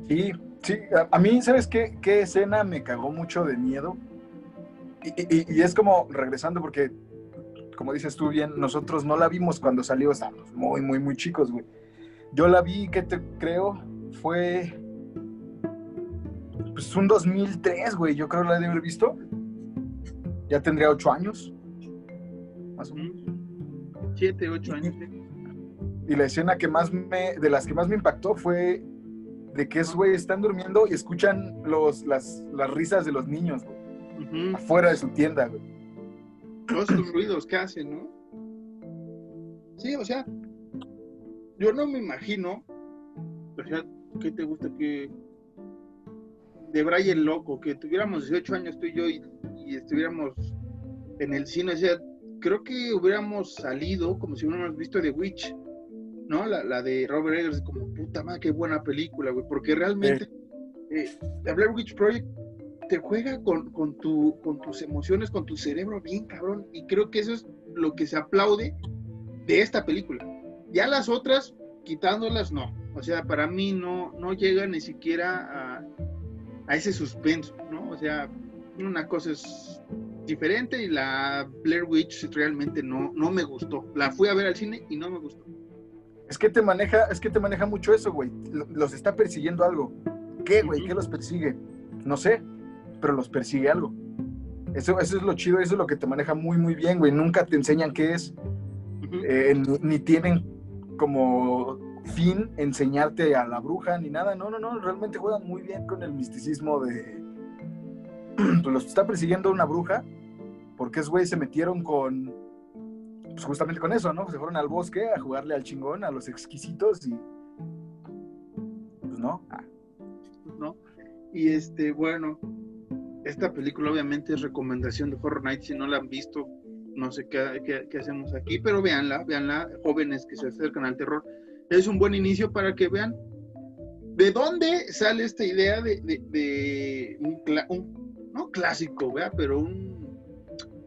Sí, sí. A, mí, ¿sabes qué, qué, escena me cagó mucho de miedo? Y, y, es como regresando porque, como dices tú bien, nosotros no la vimos cuando salió, estábamos muy, muy, muy chicos, güey. Yo la vi, que te creo, fue pues un 2003, güey. Yo creo la de haber visto. Ya tendría ocho años. Más o menos. Siete, ocho años. Y, la escena que más me, de las que más me impactó fue de que esos güey están durmiendo y escuchan los, las, las risas de los niños, güey. Afuera de su tienda, güey. Todos los ruidos que hacen, ¿no? Sí, o sea, yo no me imagino, o sea, ¿qué te gusta que de Brian Loco, que tuviéramos 18 años tú y yo y, estuviéramos en el cine, o sea, creo que hubiéramos salido como si hubiéramos visto The Witch, ¿no? La, de Robert Eggers, como puta madre, qué buena película, güey, porque realmente eh, Blair Witch Project te juega con, con, tu, con tus emociones, con tu cerebro bien cabrón, y creo que eso es lo que se aplaude de esta película. Ya las otras, quitándolas, no. O sea, para mí no, no llega ni siquiera a, a ese suspenso, ¿no? O sea, una cosa es diferente y la Blair Witch realmente no, no me gustó. La fui a ver al cine y no me gustó. Es que te maneja, es que te maneja mucho eso, güey. Los está persiguiendo algo. ¿Qué, güey? ¿Qué los persigue? No sé, pero los persigue algo. Eso, eso es lo chido, eso es lo que te maneja muy, muy bien, güey. Nunca te enseñan qué es, eh, ni, tienen como fin enseñarte a la bruja ni nada. No, no, no, realmente juegan muy bien con el misticismo de... Pues los está persiguiendo una bruja, porque es güey se metieron con... Pues justamente con eso, ¿no? Se fueron al bosque a jugarle al chingón, a los exquisitos y... Pues no. Ah. No. Y este, bueno, esta película obviamente es recomendación de Horror Night, si no la han visto, no sé qué, hacemos aquí, pero véanla, véanla, jóvenes que se acercan al terror. Es un buen inicio para que vean de dónde sale esta idea de, un, no clásico, pero un,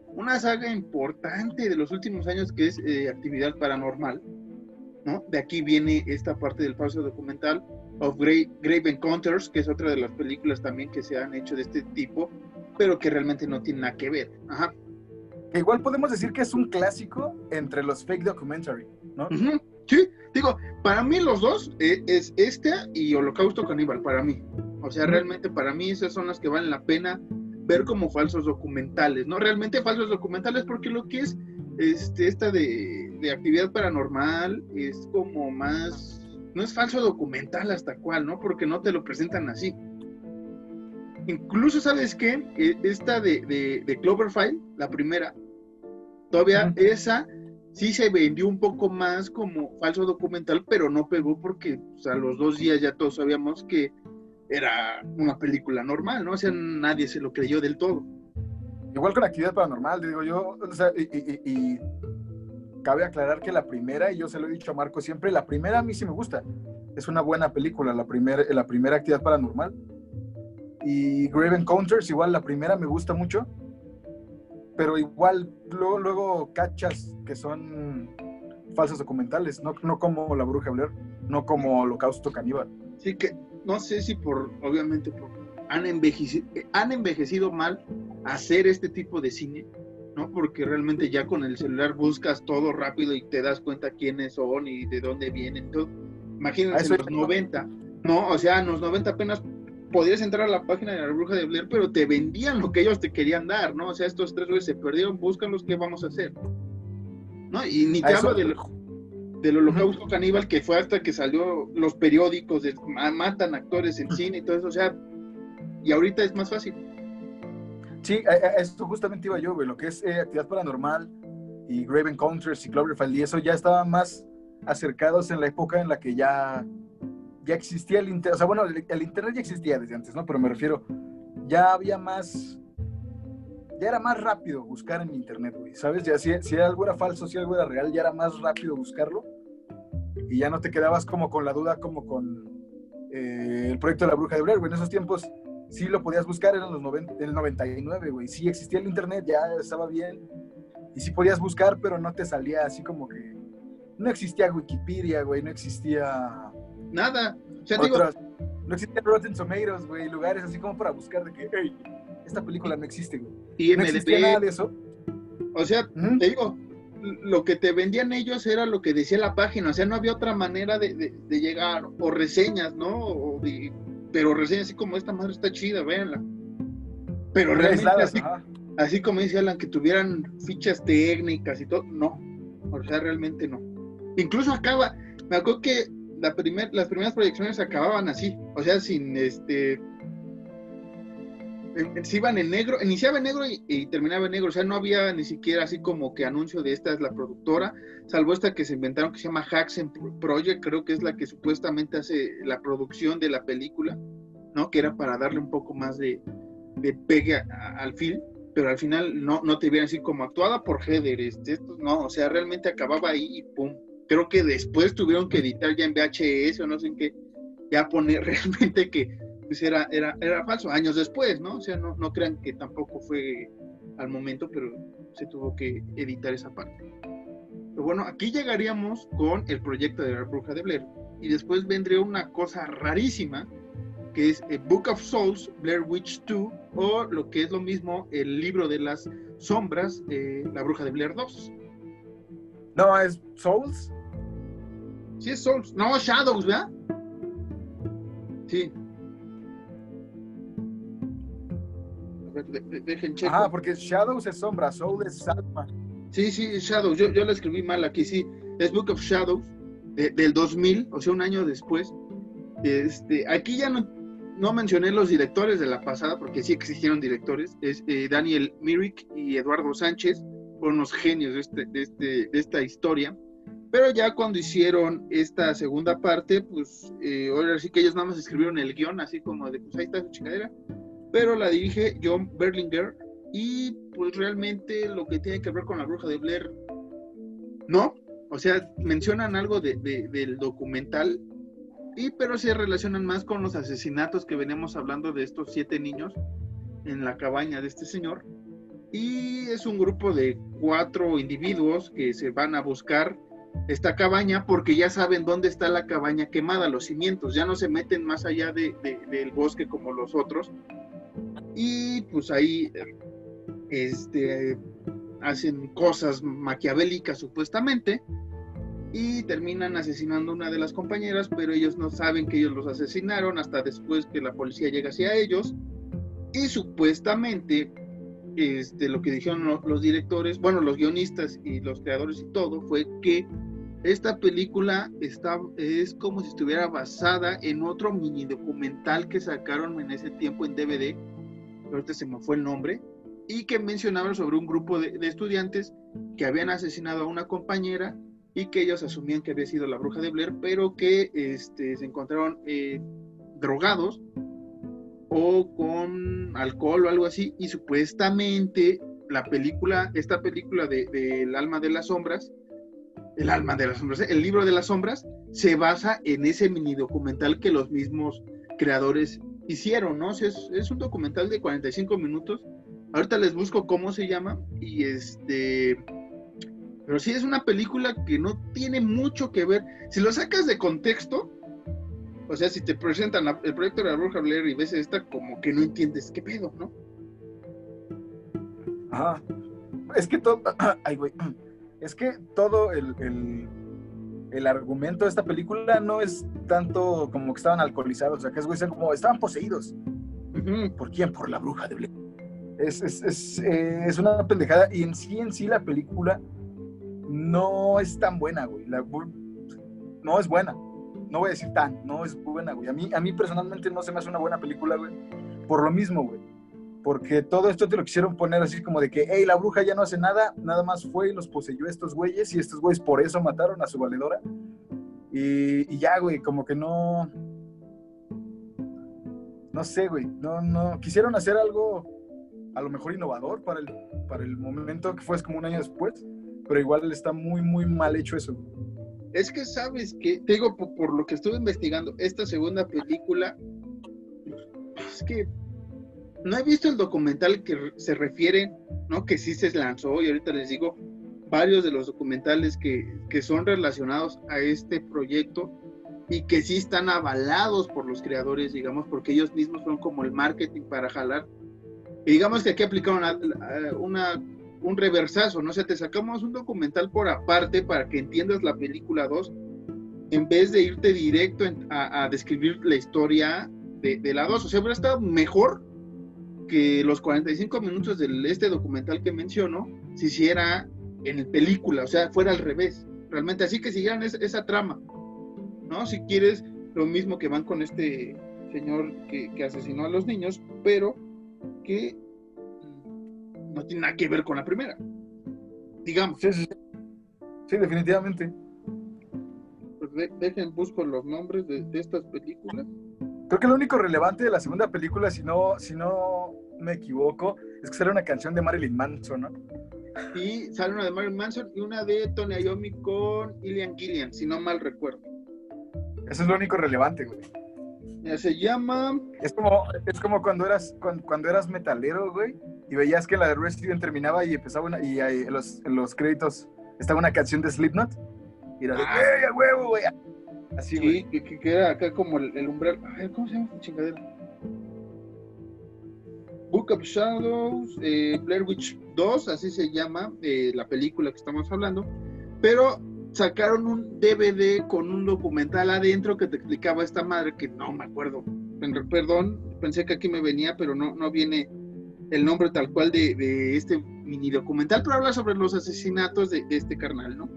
una saga importante de los últimos años que es eh, Actividad Paranormal. ¿no? De aquí viene esta parte del falso documental of Grave, Grave Encounters, que es otra de las películas también que se han hecho de este tipo, pero que realmente no tiene nada que ver. Ajá igual podemos decir que es un clásico entre los fake documentary, ¿no? Sí, digo, para mí los dos eh, es este y Holocausto Caníbal, para mí. O sea, realmente para mí esas son las que valen la pena ver como falsos documentales, ¿no? Realmente falsos documentales porque lo que es este, esta de, de actividad paranormal es como más, no es falso documental hasta cual, ¿no? Porque no te lo presentan así. Incluso, ¿sabes qué? E, esta de, de, de Cloverfield, la primera, Todavía esa sí se vendió un poco más como falso documental, pero no pegó porque a los dos días ya todos sabíamos que era una película normal, ¿no? O sea, nadie se lo creyó del todo. Igual con actividad paranormal, digo yo, o sea, y, cabe aclarar que la primera, y yo se lo he dicho a Marco siempre, la primera a mí sí me gusta. Es una buena película, la primera, la primera actividad paranormal. Y Grave Encounters, igual la primera me gusta mucho pero igual luego, luego cachas que son falsos documentales, no, no como La Bruja Blair, no como Holocausto Caníbal. Sí, que no sé si por, obviamente, por, han, envejecido, han envejecido mal hacer este tipo de cine, ¿no? Porque realmente ya con el celular buscas todo rápido y te das cuenta quiénes son y de dónde vienen, todo. Imagínense en los 90, ¿no? O sea, en los 90 apenas podías entrar a la página de la bruja de Blair, pero te vendían lo que ellos te querían dar, ¿no? O sea, estos tres güeyes se perdieron, buscan los que vamos a hacer. ¿No? Y ni te hablo del, del holocausto caníbal que fue hasta que salió los periódicos, de, matan actores en cine y todo eso, o sea, y ahorita es más fácil. Sí, esto justamente iba yo, güey, lo que es eh, actividad paranormal y Grave Encounters y Cloverfield y eso ya estaba más acercados en la época en la que ya ya existía el Internet, o sea, bueno, el, Internet ya existía desde antes, ¿no? Pero me refiero, ya había más, ya era más rápido buscar en Internet, güey, ¿sabes? Ya si, si algo era falso, si algo era real, ya era más rápido buscarlo y ya no te quedabas como con la duda como con eh, el proyecto de la bruja de Blair, güey. En esos tiempos sí lo podías buscar, en, los en el 99, güey. Sí existía el internet, ya estaba bien. Y sí podías buscar, pero no te salía así como que... No existía Wikipedia, güey, no existía... Nada. No existía Rotten Tomatoes, güey, lugares así como para buscar de que, hey, esta película no existe, güey. Y no existía nada de eso. O sea, te digo, lo que te vendían ellos era lo que decía la página, o sea, no había otra manera de, llegar, o reseñas, ¿no? pero reseñas así como esta madre está chida, véanla. Pero realmente así, así, como dice Alan, que tuvieran fichas técnicas y todo, no, o sea, realmente no. Incluso acaba, me acuerdo que las primeras proyecciones acababan así, o sea, sin este se iban en negro, iniciaba en negro y, terminaba en negro, o sea, no había ni siquiera así como que anuncio de esta es la productora, salvo esta que se inventaron que se llama Haxen Project, creo que es la que supuestamente hace la producción de la película, ¿no? Que era para darle un poco más de, de pegue al film, pero al final no, no te vieron así como actuada por Heather, este, no, o sea, realmente acababa ahí y pum. Creo que después tuvieron que editar ya en VHS o no sé en qué, ya poner realmente que pues era, era, era falso, años después, ¿no? O sea, no, no crean que tampoco fue al momento, pero se tuvo que editar esa parte. Pero bueno, aquí llegaríamos con el proyecto de la bruja de Blair. Y después vendría una cosa rarísima, que es el Book of Souls, Blair Witch 2, o lo que es lo mismo, el libro de las sombras, eh, la bruja de Blair 2. No, es Souls. Sí, es Souls. No, Shadows, ¿verdad? Sí, dejen checo. Ah, porque Shadows es sombra, Soul es alma. Sí, sí, Shadows, yo, yo la escribí mal aquí, sí. Es Book of Shadows del 2000, o sea, un año después. Este, aquí ya no, no mencioné los directores de la pasada, porque sí existieron directores. Es eh, Daniel Myrick y Eduardo Sánchez, fueron los genios de, este, de, este, de esta historia. Pero ya cuando hicieron esta segunda parte, pues eh, ahora sí que ellos nada más escribieron el guion, así como de, pues ahí está su chingadera pero la dirige John Berlinger y pues realmente lo que tiene que ver con la bruja de Blair, no, o sea, mencionan algo de, del documental, y pero se relacionan más con los asesinatos que veníamos hablando de estos siete niños en la cabaña de este señor. Y es un grupo de cuatro individuos que se van a buscar esta cabaña porque ya saben dónde está la cabaña quemada, los cimientos, ya no se meten más allá de, del bosque como los otros, y pues ahí este, hacen cosas maquiavélicas supuestamente y terminan asesinando a una de las compañeras, pero ellos no saben que ellos los asesinaron hasta después que la policía llega hacia ellos. Y supuestamente este, lo que dijeron los directores, bueno, los guionistas y los creadores y todo, fue que esta película está, es como si estuviera basada en otro mini documental que sacaron en ese tiempo en DVD ahorita se me fue el nombre, y que mencionaba sobre un grupo de, estudiantes que habían asesinado a una compañera y que ellos asumían que había sido la bruja de Blair, pero que este, se encontraron eh, drogados o con alcohol o algo así, y supuestamente la película, esta película de, El alma de las sombras, el alma de las sombras, el libro de las sombras, se basa en ese mini documental que los mismos creadores hicieron, ¿no? es, un documental de 45 minutos. Ahorita les busco cómo se llama. Y este. Pero sí es una película que no tiene mucho que ver. Si lo sacas de contexto, o sea, si te presentan el proyecto de la Bruja Blair y ves esta, como que no entiendes qué pedo, ¿no? Ajá. Es que todo. Ay, güey. Es que todo el el argumento de esta película no es tanto como que estaban alcoholizados, o sea, que es güey, como estaban poseídos. ¿Por quién? Por la bruja de Blair. Es, es, es, eh, es, una pendejada y en sí, en sí la película no es tan buena, güey. no es buena. No voy a decir tan, no es buena, güey. A mí, a mí personalmente no se me hace una buena película, güey. Por lo mismo, güey porque todo esto te lo quisieron poner así como de que, hey, la bruja ya no hace nada, nada más fue y los poseyó estos güeyes y estos güeyes por eso mataron a su valedora. Y, ya, güey, como que no... No sé, güey, no, no, quisieron hacer algo a lo mejor innovador para el, para el momento que fue como un año después, pero igual está muy, muy mal hecho eso. Es que sabes que, te digo, por, lo que estuve investigando, esta segunda película, es que no he visto el documental que se refiere, ¿no? Que sí se lanzó y ahorita les digo varios de los documentales que, que son relacionados a este proyecto y que sí están avalados por los creadores, digamos, porque ellos mismos son como el marketing para jalar. Y digamos que aquí aplicaron una, un reversazo, ¿no? O sea, te sacamos un documental por aparte para que entiendas la película 2, en vez de irte directo a, describir la historia de, la 2. O sea, hubiera estado mejor que los 45 minutos de este documental que menciono se hiciera en película, o sea, fuera al revés. Realmente, así que siguieran esa trama ¿no? Si quieres, lo mismo que van con este señor que, asesinó a los niños, pero que no tiene nada que ver con la primera. Digamos. Sí, sí, sí. definitivamente. Pues dejen, busco los nombres de, estas películas. Creo que lo único relevante de la segunda película, si no, si no me equivoco, es que sale una canción de Marilyn Manson, ¿no? Y sale una de Marilyn Manson y una de Tony Iommi con Ilian Gillian, si no mal recuerdo. Eso es lo único relevante, güey. Se llama. Es como, es como cuando eras cuando, eras metalero, güey, y veías que la de Resident terminaba y empezaba una, y en los, los créditos estaba una canción de Slipknot. Y era de, ah. huevo, güey! Así, sí, que, que, era acá como el, umbral. Ay, ¿cómo se llama esta chingadera? Book of Shadows, eh, Blair Witch 2, así se llama eh, la película que estamos hablando. Pero sacaron un DVD con un documental adentro que te explicaba esta madre que no me acuerdo. Perdón, pensé que aquí me venía, pero no, no viene el nombre tal cual de, este mini documental, pero habla sobre los asesinatos de, este carnal, ¿no?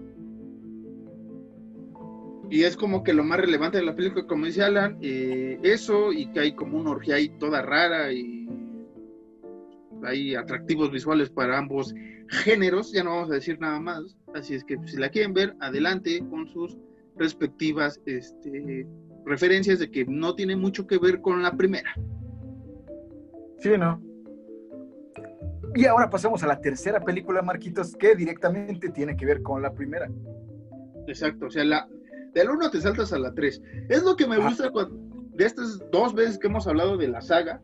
Y es como que lo más relevante de la película, como dice Alan, eh, eso y que hay como una orgía ahí toda rara y hay atractivos visuales para ambos géneros, ya no vamos a decir nada más. Así es que si la quieren ver, adelante con sus respectivas este, referencias de que no tiene mucho que ver con la primera. Sí, ¿no? Y ahora pasamos a la tercera película, Marquitos, que directamente tiene que ver con la primera. Exacto, o sea, la, del 1 te saltas a la 3. Es lo que me gusta de estas dos veces que hemos hablado de la saga,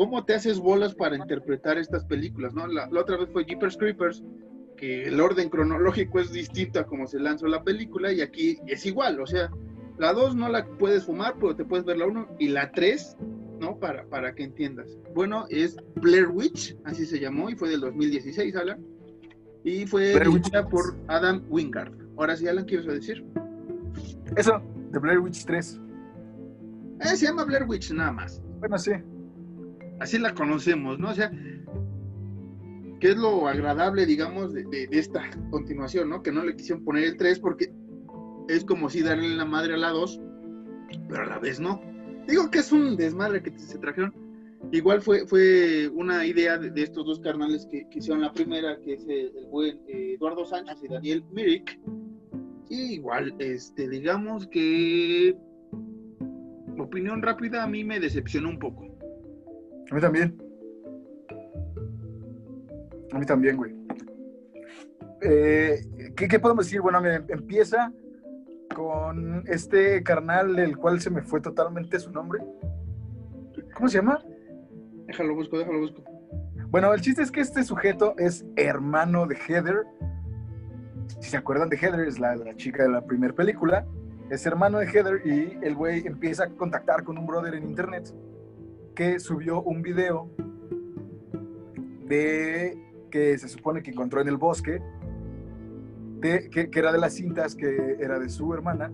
cómo te haces bolas para interpretar estas películas, ¿no? La, otra vez fue Jeepers Creepers, que el orden cronológico es distinto a cómo se lanzó la película, y aquí es igual, o sea, la 2 no la puedes fumar, pero te puedes ver la 1, y la 3, ¿no? Para, para que entiendas. Bueno, es Blair Witch, así se llamó, y fue del 2016, Alan, y fue dirigida por Adam Wingard. Ahora sí, Alan, ¿quieres decir? Eso, de Blair Witch 3. Eh, se llama Blair Witch nada más. Bueno, sí así la conocemos, ¿no? O sea, ¿qué es lo agradable, digamos, de, esta continuación, ¿no? Que no le quisieron poner el 3 porque es como si darle la madre a la 2, pero a la vez no. Digo que es un desmadre que se trajeron. Igual fue, fue una idea de, estos dos carnales que, hicieron la primera, que es el, buen eh, Eduardo Sánchez y Daniel Mirik. Y igual, este, digamos que opinión rápida a mí me decepcionó un poco. A mí también. A mí también, güey. Eh, ¿qué, podemos decir? Bueno, me empieza con este carnal del cual se me fue totalmente su nombre. ¿Cómo se llama? Déjalo busco, déjalo busco. Bueno, el chiste es que este sujeto es hermano de Heather. Si se acuerdan de Heather, es la, la chica de la primera película. Es hermano de Heather y el güey empieza a contactar con un brother en internet que subió un video de que se supone que encontró en el bosque, de, que, era de las cintas que era de su hermana.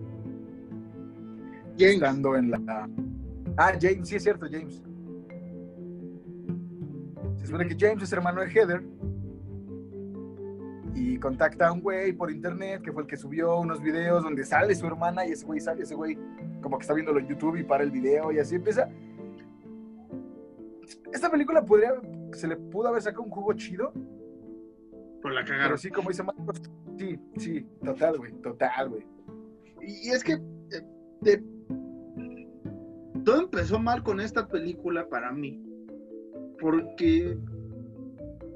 James. Estando en la... Ah, James, sí es cierto, James. Se supone que James es hermano de Heather y contacta a un güey por internet que fue el que subió unos videos donde sale su hermana y ese güey sale, ese güey como que está viéndolo en YouTube y para el video y así empieza esta película podría, se le pudo haber sacado un jugo chido. Por la cagada. Pero sí, como dice Marcos, sí, sí, total, güey, total, güey. Y es que eh, todo empezó mal con esta película para mí. Porque,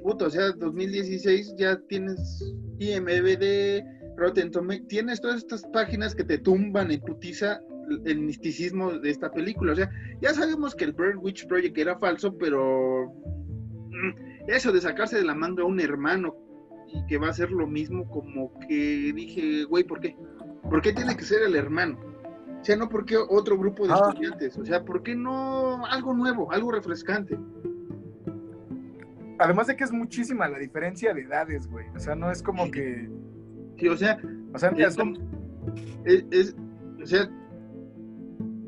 puto, o sea, 2016 ya tienes IMBD, Rotten Tomatoes, tienes todas estas páginas que te tumban en putiza el misticismo de esta película. O sea, ya sabemos que el Burn Witch Project era falso, pero mm, eso de sacarse de la manga a un hermano y que va a ser lo mismo, como que dije, güey, ¿por qué? ¿Por qué tiene que ser el hermano? O sea, no porque otro grupo de ah. estudiantes, o sea, ¿por qué no algo nuevo, algo refrescante? Además de que es muchísima la diferencia de edades, güey. O sea, no es como que. Sí, o sea. O sea, es, o sea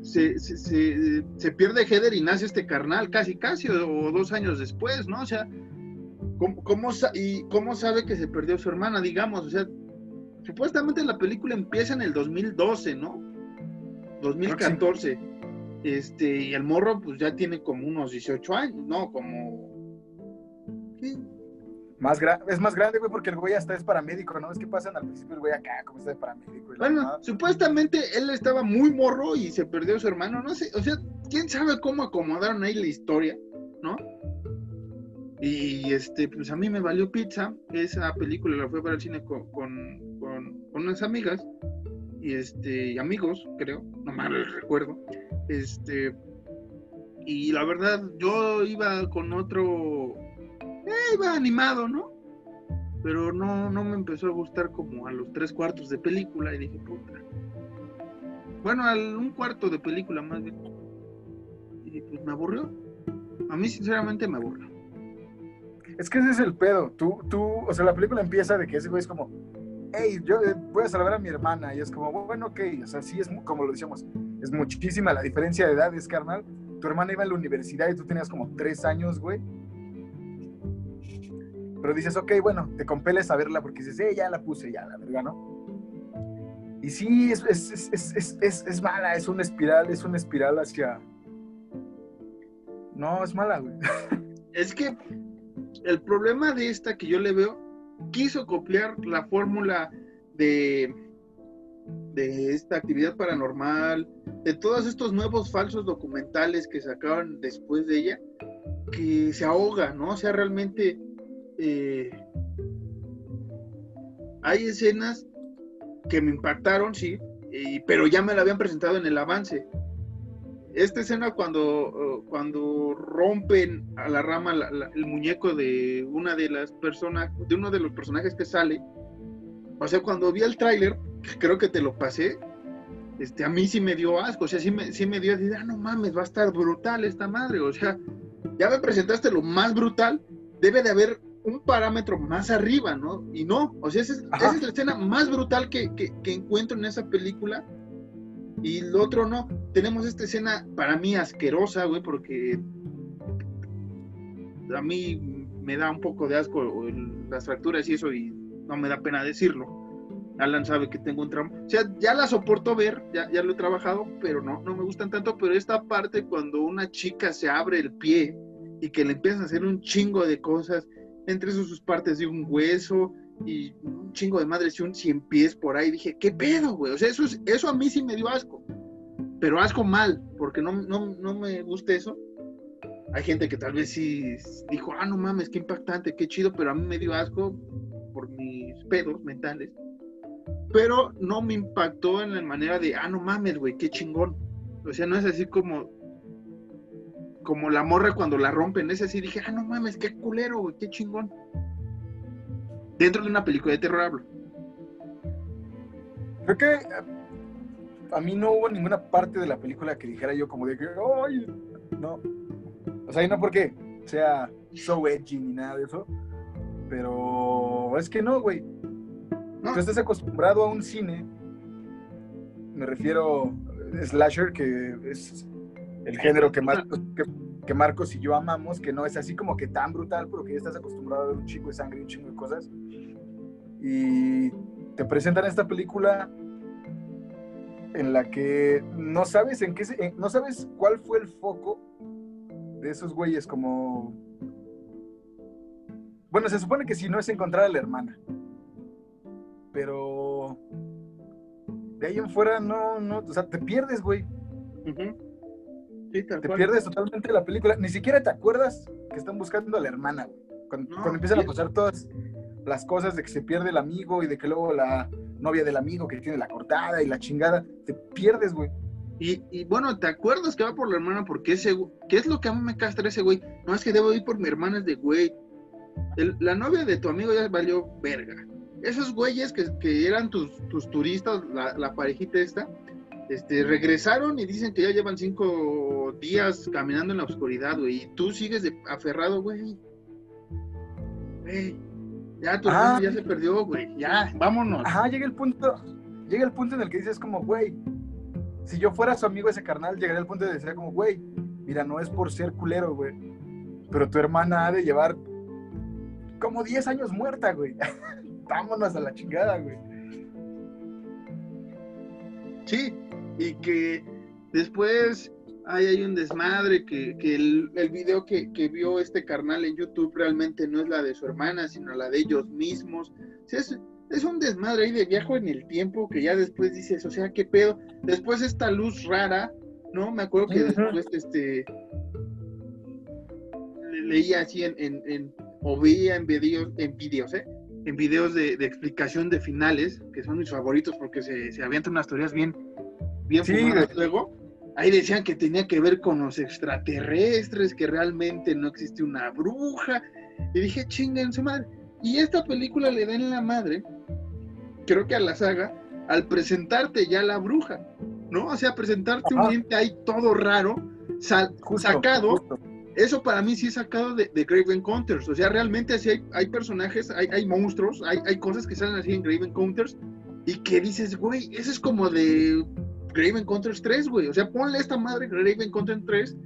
se, se, pierde Heather y nace este carnal casi, casi, o, dos años después, ¿no? O sea, ¿cómo, y ¿cómo sabe que se perdió su hermana, digamos? O sea, supuestamente la película empieza en el 2012, ¿no? 2014. Este, y el morro, pues ya tiene como unos 18 años, ¿no? Como más es más grande, güey, porque el güey hasta es paramédico, ¿no? Es que pasan al principio el güey acá, como está de paramédico. bueno, supuestamente él estaba muy morro y se perdió su hermano, no sé, o sea, quién sabe cómo acomodaron ahí la historia, ¿no? Y este, pues a mí me valió pizza. Esa película la fue para el cine con, con, con, unas amigas y este, amigos, creo, no mal recuerdo. Este, y la verdad, yo iba con otro eh, iba animado, ¿no? Pero no, no me empezó a gustar como a los tres cuartos de película y dije, puta. Bueno, al un cuarto de película más bien. Y pues me aburrió. A mí sinceramente me aburrió. Es que ese es el pedo. Tú, tú, o sea, la película empieza de que ese güey es como, hey, yo eh, voy a salvar a mi hermana. Y es como, bueno, ok, o sea, sí es como lo decíamos, es muchísima la diferencia de edades, carnal. Tu hermana iba a la universidad y tú tenías como tres años, güey pero dices, ok, bueno, te compeles a verla porque dices, eh, ya la puse, ya, la verdad, ¿no? Y sí, es, es, es, es, mala, es una espiral, es una espiral hacia... No, es mala, güey. Es que el problema de esta que yo le veo, quiso copiar la fórmula de, de esta actividad paranormal, de todos estos nuevos falsos documentales que sacaban después de ella, que se ahoga, ¿no? O sea, realmente eh, hay escenas que me impactaron, sí, pero ya me la habían presentado en el avance. Esta escena cuando, uh, cuando rompen a la rama el muñeco de una de las personas, de uno de los personajes que sale, o sea, cuando vi el tráiler, creo que te lo pasé, este, a mí sí me dio asco, o sea, sí me, sí me dio, ah, no mames, va a estar brutal esta madre, o sea, ya me presentaste lo más brutal, debe de haber un parámetro más arriba, ¿no? Y no, o sea, esa es, la escena más brutal que, encuentro en esa película. Y lo otro no. Tenemos esta escena para mí asquerosa, güey, porque a mí me da un poco de asco las fracturas y eso, y no me da pena decirlo. Alan sabe que tengo un trauma. O sea, ya la soporto ver, ya, ya lo he trabajado, pero no, no me gustan tanto. Pero esta parte cuando una chica se abre el pie y que le empiezan a hacer un chingo de cosas entre sus partes de un hueso y un chingo de madres y un cien pies por ahí. Dije, ¿qué pedo, güey? O sea, eso, eso a mí sí me dio asco. Pero asco mal, porque no, no, me gusta eso. Hay gente que tal vez sí dijo, ah, no mames, qué impactante, qué chido, pero a mí me dio asco por mis pedos mentales. Pero no me impactó en la manera de, ah, no mames, güey, qué chingón. O sea, no es así como, como la morra cuando la rompen, ese sí dije, ah, no mames, qué culero, güey, qué chingón. Dentro de una película de terror hablo. Creo que a mí no hubo ninguna parte de la película que dijera yo como de que, ay, no. O sea, y no porque sea so edgy ni nada de eso, pero es que no, güey. No. Tú estás acostumbrado a un cine, me refiero slasher, que es el género que Marcos, que, Marcos y yo amamos, que no es así como que tan brutal, pero que ya estás acostumbrado a ver un chingo de sangre y un chingo de cosas. Y te presentan esta película en la que no sabes en qué no sabes cuál fue el foco de esos güeyes como bueno se supone que si no es encontrar a la hermana pero de ahí en fuera no no o sea te pierdes güey te pierdes totalmente la película. Ni siquiera te acuerdas que están buscando a la hermana, Cuando, empiezan a pasar todas las cosas de que se pierde el amigo y de que luego la novia del amigo que tiene la cortada y la chingada, te pierdes, güey. Y, bueno, ¿te acuerdas que va por la hermana? Porque ese, ¿qué es lo que a mí me castra ese güey? No, es que debo ir por mi hermana, es de güey. la novia de tu amigo ya valió verga. Esos güeyes que, eran tus, turistas, la, parejita esta, este, regresaron y dicen que ya llevan cinco días caminando en la oscuridad, güey. Y tú sigues aferrado, güey. Güey. Ya tu hermano ya se perdió, güey. Ya, vámonos. Ajá, llega el punto, llega el punto en el que dices como, güey, si yo fuera su amigo ese carnal, llegaría al punto de decir como, güey, mira, no es por ser culero, güey, pero tu hermana ha de llevar como 10 años muerta, güey. Vámonos a la chingada, güey. Sí, y que después hay un desmadre, que, el, video que, vio este carnal en YouTube realmente no es la de su hermana, sino la de ellos mismos. es, es un desmadre ahí de viaje en el tiempo que ya después dices, o sea, qué pedo. Después esta luz rara, ¿no? Me acuerdo que después este leía así en, en, o veía en videos, en videos, ¿eh? En videos de, explicación de finales, que son mis favoritos porque se, se avientan unas teorías bien, bien sí, luego. Ahí decían que tenía que ver con los extraterrestres, que realmente no existe una bruja. Y dije, chinga su madre. Y esta película le da en la madre creo que a la saga, al presentarte ya la bruja, ¿no? O sea, presentarte un ente ahí todo raro, sacado. Eso para mí sí es sacado de, Grave Encounters. O sea, realmente así hay, personajes, hay, monstruos, hay, cosas que salen así en Grave Encounters y que dices, güey, eso es como de Grave Encounters 3, güey. O sea, ponle esta madre Grave Encounters 3,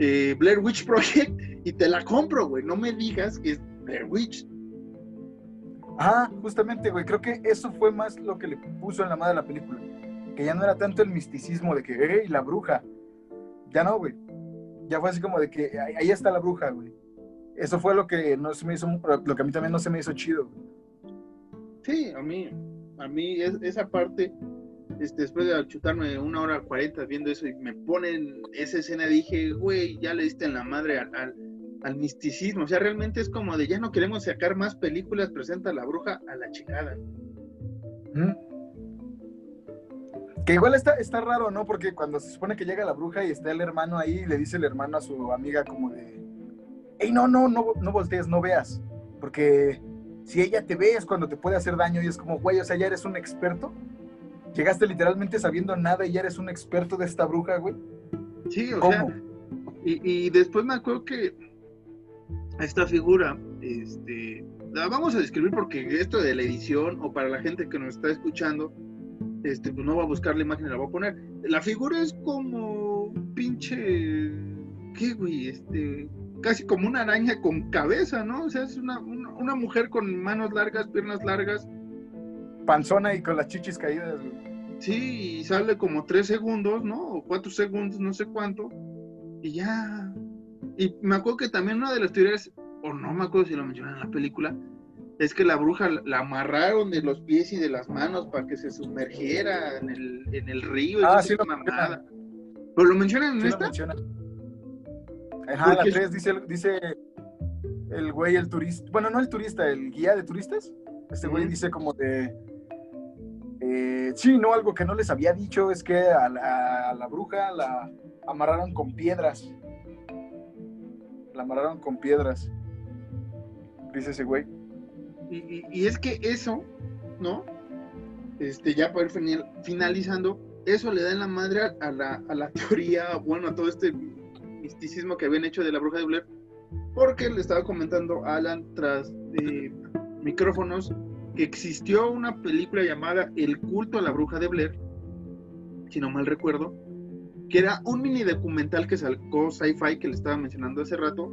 eh, Blair Witch Project, y te la compro, güey. No me digas que es Blair Witch. Ah, justamente, güey, creo que eso fue más lo que le puso en la madre de la película. Que ya no era tanto el misticismo de que, hey, la bruja. Ya no, güey. Ya fue así como de que ahí está la bruja, güey. Eso fue lo que no se me hizo, lo que a mí también no se me hizo chido. Sí, a mí, a mí esa parte, este, después de chutarme una hora cuarenta viendo eso y me ponen esa escena, dije, güey, ya le diste en la madre al al misticismo. O sea, realmente es como de ya no queremos sacar más películas, presenta a la bruja a la chingada. Que igual está, está raro, ¿no? Porque cuando se supone que llega la bruja y está el hermano ahí, le dice el hermano a su amiga como de, hey, no, no, no, no voltees, no veas. Porque si ella te ve es cuando te puede hacer daño y es como, güey, o sea, ya eres un experto. Llegaste literalmente sabiendo nada y ya eres un experto de esta bruja, güey. Sí, o sea, y, y después me acuerdo que esta figura, este, la vamos a describir porque esto de la edición o para la gente que nos está escuchando, este, pues no va a buscar la imagen, la va a poner. La figura es como pinche, ¿qué güey? Este, casi como una araña con cabeza, ¿no? O sea, es una, una, mujer con manos largas, piernas largas. Panzona y con las chichis caídas. Sí, y sale como tres segundos, ¿no? O cuatro segundos, no sé cuánto. Y ya, y me acuerdo que también una de las teorías, o no me acuerdo si lo mencionan en la película, es que la bruja la amarraron de los pies y de las manos para que se sumergiera en el, en el río. Ah, sí, lo mencionan. ¿Pero lo mencionan en esta? Lo mencionan. Ajá, la 3 dice, dice el güey, el turista, bueno, no el turista, el guía de turistas. Este güey dice como de, eh, sí, no, algo que no les había dicho es que a la, a la bruja la amarraron con piedras la amarraron con piedras. Dice ese güey. Y, es que eso, ¿no? Este, ya para ir finalizando, eso le da en la madre a la, a la teoría, bueno, a todo este misticismo que habían hecho de la bruja de Blair, porque le estaba comentando a Alan tras eh, micrófonos que existió una película llamada El culto a la bruja de Blair, si no mal recuerdo, que era un mini documental que sacó Sci-Fi que le estaba mencionando hace rato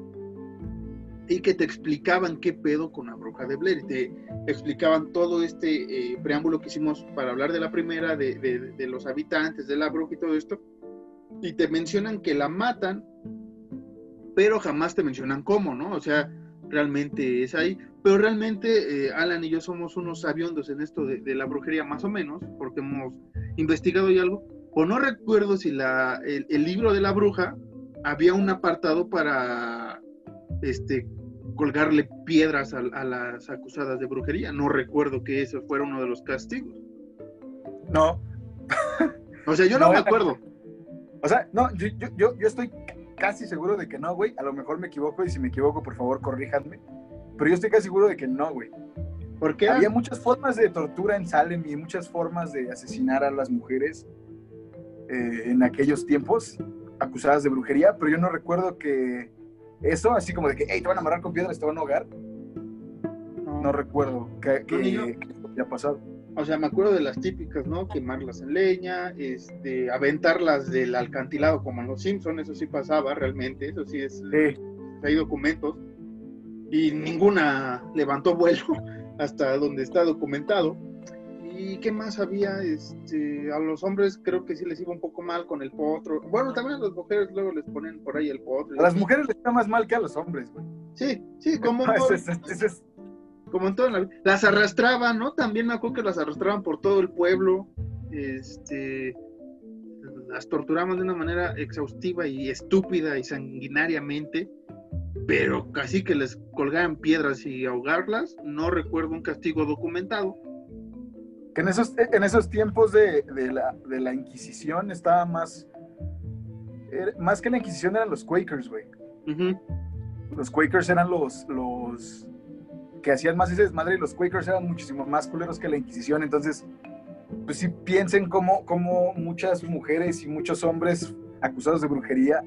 y que te explicaban qué pedo con la bruja de Blair, te explicaban todo este eh, preámbulo que hicimos para hablar de la primera, de, de, los habitantes, de la bruja y todo esto, y te mencionan que la matan, pero jamás te mencionan cómo, ¿no? O sea, realmente es ahí, pero realmente eh, Alan y yo somos unos sabiondos en esto de, la brujería más o menos, porque hemos investigado y algo, o no recuerdo si la, el, libro de la bruja había un apartado para este colgarle piedras a, las acusadas de brujería. No recuerdo que eso fuera uno de los castigos. No. o sea, yo no, me acuerdo. O sea, no, yo, yo, yo estoy casi seguro de que no, güey. A lo mejor me equivoco y si me equivoco, por favor, corríjanme. Pero yo estoy casi seguro de que no, güey. Porque había muchas formas de tortura en Salem y muchas formas de asesinar a las mujeres eh, en aquellos tiempos acusadas de brujería, pero yo no recuerdo que eso, así como de que, hey, te van a amarrar con piedras, te van a ahogar. No, recuerdo que, que, haya pasado. O sea, me acuerdo de las típicas, ¿no? Quemarlas en leña, este, aventarlas del alcantilado como en los Simpsons, eso sí pasaba realmente, eso sí es, hay documentos, y ninguna levantó vuelo hasta donde está documentado. ¿Y qué más había? Este, a los hombres creo que sí les iba un poco mal con el potro. Bueno, también a las mujeres luego les ponen por ahí el potro. A las mujeres les está más mal que a los hombres, güey. Sí, sí, como... como en toda la Las arrastraban, ¿no? También me acuerdo que las arrastraban por todo el pueblo. Este, las torturaban de una manera exhaustiva y estúpida y sanguinariamente, pero casi que les colgaban piedras y ahogarlas. No recuerdo un castigo documentado. Que en esos, en esos tiempos de, la, Inquisición estaba más. más que la Inquisición eran los Quakers, güey. Los Quakers eran los, los que hacían más ese desmadre y los Quakers eran muchísimo más culeros que la Inquisición. Entonces, pues sí piensen cómo, cómo muchas mujeres y muchos hombres acusados de brujería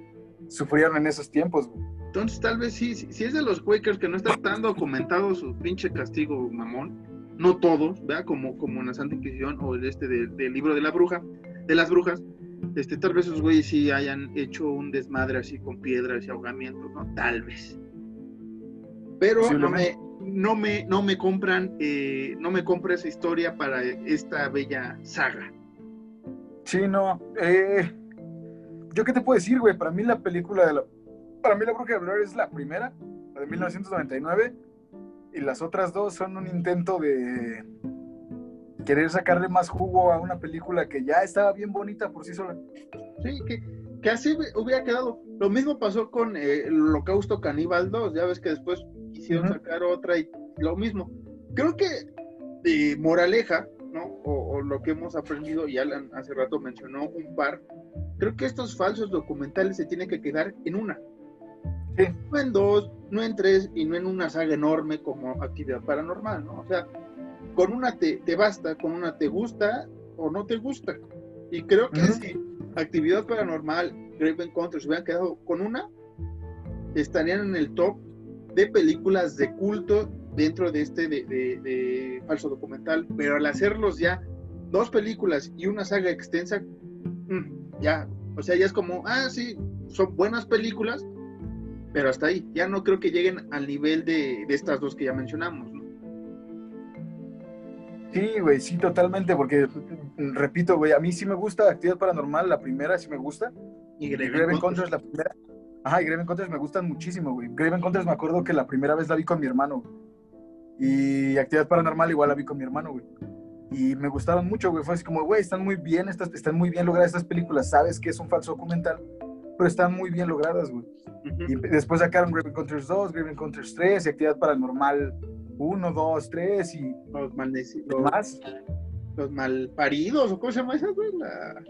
sufrieron en esos tiempos, güey. Entonces, tal vez sí, si es de los Quakers que no está tan documentado su pinche castigo mamón, no todos, ¿verdad? Como, como en la Santa Inquisición o el este del libro de la bruja, de las brujas, este, tal vez esos güeyes sí hayan hecho un desmadre así con piedras y ahogamientos, ¿no? Tal vez. Pero no me, no me, no me compran, eh, no me compra esa historia para esta bella saga. Sí, no. Eh, ¿Yo qué te puedo decir, güey? Para mí la película de la... Para mí la bruja de Blair es la primera, la de 1999 y las otras dos son un intento de querer sacarle más jugo a una película que ya estaba bien bonita por sí sola. Sí, que, así hubiera quedado. Lo mismo pasó con eh, el Holocausto Caníbal 2, ya ves que después quisieron sacar otra y lo mismo. Creo que de moraleja, ¿no? O, lo que hemos aprendido, y Alan hace rato mencionó un par, creo que estos falsos documentales se tienen que quedar en una. No en dos, no en tres y no en una saga enorme como actividad paranormal, ¿no? O sea, con una te, te basta, con una te gusta o no te gusta. Y creo que si actividad paranormal, Grave Encounter se hubieran quedado con una, estarían en el top de películas de culto dentro de este de, de, falso documental. Pero al hacerlos ya dos películas y una saga extensa, mm, ya, o sea, ya es como, ah, sí, son buenas películas, pero hasta ahí. Ya no creo que lleguen al nivel de, estas dos que ya mencionamos. ¿no? Sí, güey, sí, totalmente, porque repito, güey, a mí sí me gusta Actividad Paranormal, la primera sí me gusta. Y Grave Encounters, la primera. Ajá, y Grave Encounters me gustan muchísimo, güey. Grave Encounters me acuerdo que la primera vez la vi con mi hermano. Y Actividad Paranormal igual la vi con mi hermano, güey. Y me gustaron mucho, güey. Fue así como, güey, están muy bien, estas, están muy bien logradas estas películas. Sabes que es un falso documental, pero están muy bien logradas, güey. Y después sacaron Grave Encounters 2, Grave Encounters 3 y Actividad Paranormal 1, 2, 3 y los maldecidos. más. Los malparidos, o cómo se llama eso, güey?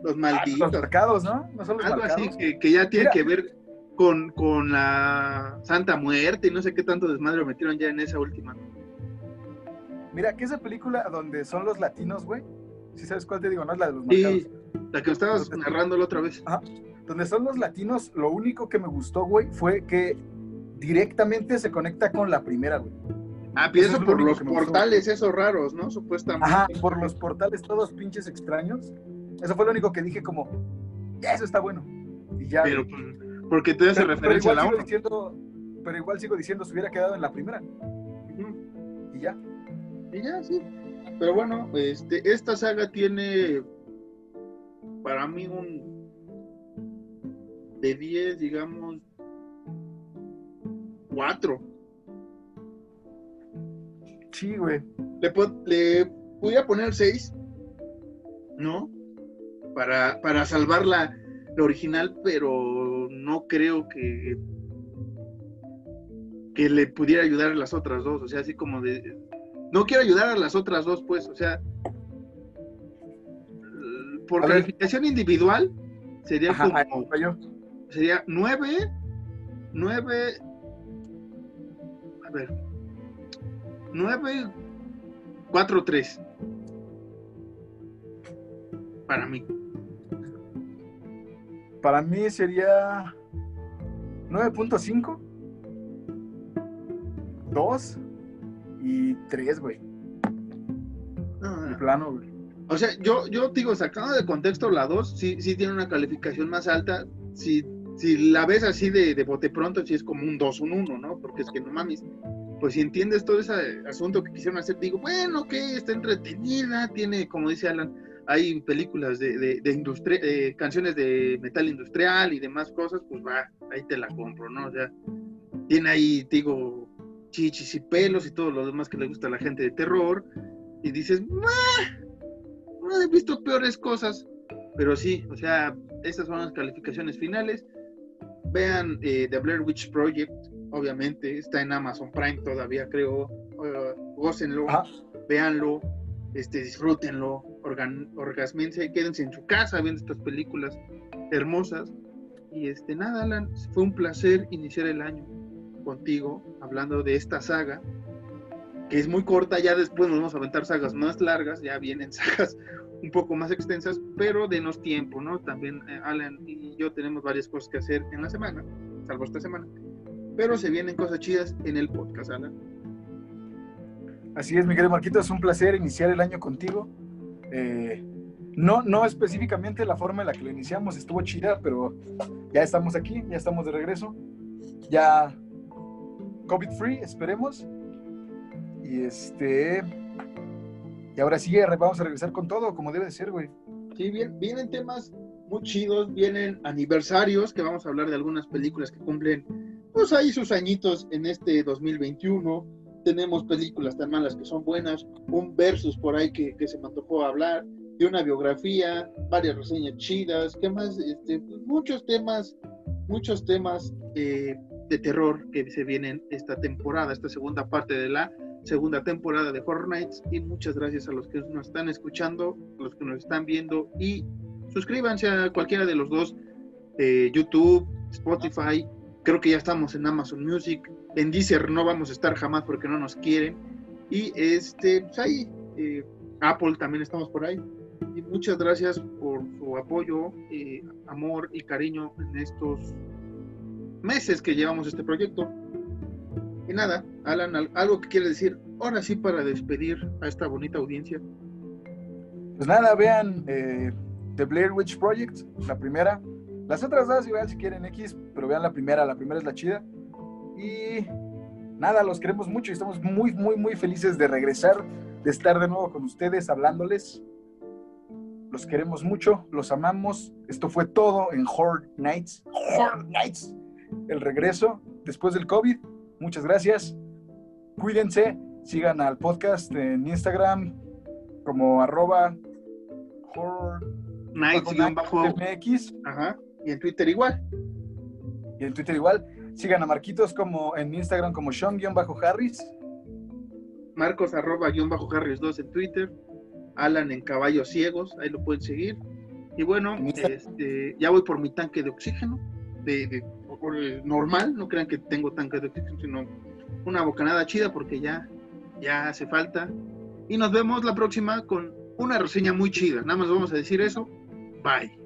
los ah, malditos. los marcados, ¿no? No son los Algo así que, ya tiene que ver con, con la Santa Muerte y no sé qué tanto desmadre metieron ya en esa última. Mira, que esa película donde son los latinos, güey. Si sabes cuál te digo, ¿no? Es la de los marcados. Sí, la que estabas narrando la otra vez. Ajá donde son los latinos, lo único que me gustó, güey, fue que directamente se conecta con la primera, güey. Ah, pienso por los portales esos raros, ¿no? Supuestamente. Ajá, por los portales todos pinches extraños. Eso fue lo único que dije como, ya, eso está bueno. Y ya. Pero porque te hace referencia a la otra. pero igual sigo diciendo, se hubiera quedado en la primera. Y ya. Y ya, sí. Pero bueno, este, esta saga tiene para mí un de 10, digamos, 4. Sí, güey. Le, le a poner 6, ¿no? Para, para salvar la, original, pero no creo que que le pudiera ayudar a las otras dos, o sea, así como de no quiero ayudar a las otras dos, pues, o sea, por calificación individual, sería como. Sería 9, 9. A ver. 9, 4, 3. Para mí. Para mí sería 9.5, 2 y 3, güey. Ah. plano, güey. O sea, yo, yo digo, sacando de contexto la 2, sí, sí tiene una calificación más alta. Si, si la ves así de, de bote pronto, sí es como un 2, un 1, ¿no? Porque es que no mames. Pues si entiendes todo ese asunto que quisieron hacer, digo, bueno, que está entretenida, tiene, como dice Alan, hay películas de, de, industria, eh, canciones de metal industrial y demás cosas, pues va, ahí te la compro, ¿no? O sea, tiene ahí, digo, chichis y pelos y todo lo demás que le gusta a la gente de terror, y dices, no he visto peores cosas, pero sí, o sea, estas son las calificaciones finales. Vean eh, The Blair Witch Project, obviamente, está en Amazon Prime todavía, creo. Uh, gócenlo, véanlo, este, disfrútenlo, orgasmense, quédense en su casa viendo estas películas hermosas. Y este, nada, Alan, fue un placer iniciar el año contigo hablando de esta saga, que es muy corta, ya después nos vamos a aventar sagas más largas, ya vienen sagas un poco más extensas, pero denos tiempo, ¿no? También eh, Alan y yo tenemos varias cosas que hacer en la semana, salvo esta semana, pero se vienen cosas chidas en el podcast, Alan. Así es, Miguel Marquito, es un placer iniciar el año contigo. Eh, no, no específicamente la forma en la que lo iniciamos estuvo chida, pero ya estamos aquí, ya estamos de regreso. Ya COVID free, esperemos. Y este. Y ahora sí, vamos a regresar con todo, como debe de ser, güey. Sí, bien, vienen temas muy chidos, vienen aniversarios, que vamos a hablar de algunas películas que cumplen, pues ahí sus añitos en este 2021 tenemos películas tan malas que son buenas, un versus por ahí que, que se me antojó hablar, de una biografía, varias reseñas chidas, ¿qué más? Este, muchos temas, muchos temas eh, de terror que se vienen esta temporada, esta segunda parte de la segunda temporada de Nights y muchas gracias a los que nos están escuchando, los que nos están viendo y suscríbanse a cualquiera de los dos, eh, YouTube, Spotify, creo que ya estamos en Amazon Music, en Deezer no vamos a estar jamás porque no nos quieren. Y este, pues ahí, eh, Apple también estamos por ahí. Y muchas gracias por su apoyo, eh, amor y cariño en estos meses que llevamos este proyecto. Y nada, Alan, algo que quiere decir ahora sí para despedir a esta bonita audiencia. Pues nada, vean eh, The Blair Witch Project, la primera. Las otras dos igual si quieren X, pero vean la primera, la primera es la chida. Y nada, los queremos mucho y estamos muy, muy, muy felices de regresar, de estar de nuevo con ustedes hablándoles. Los queremos mucho, los amamos. Esto fue todo en Horror Nights. Horror Nights. El regreso después del COVID. Muchas gracias. Cuídense. Sigan al podcast en Instagram como arroba horror nights Ajá. Y en Twitter igual. Y en Twitter igual. Sigan a Marquitos como en Instagram como Sean-Harris. Marcos arroba bajo Harris 2 en Twitter. Alan en Caballos Ciegos, ahí lo pueden seguir. Y bueno, este, ya voy por mi tanque de oxígeno, de, normal, no crean que tengo tan sino una bocanada chida porque ya, ya hace falta. Y nos vemos la próxima con una reseña muy chida. Nada más vamos a decir eso. Bye.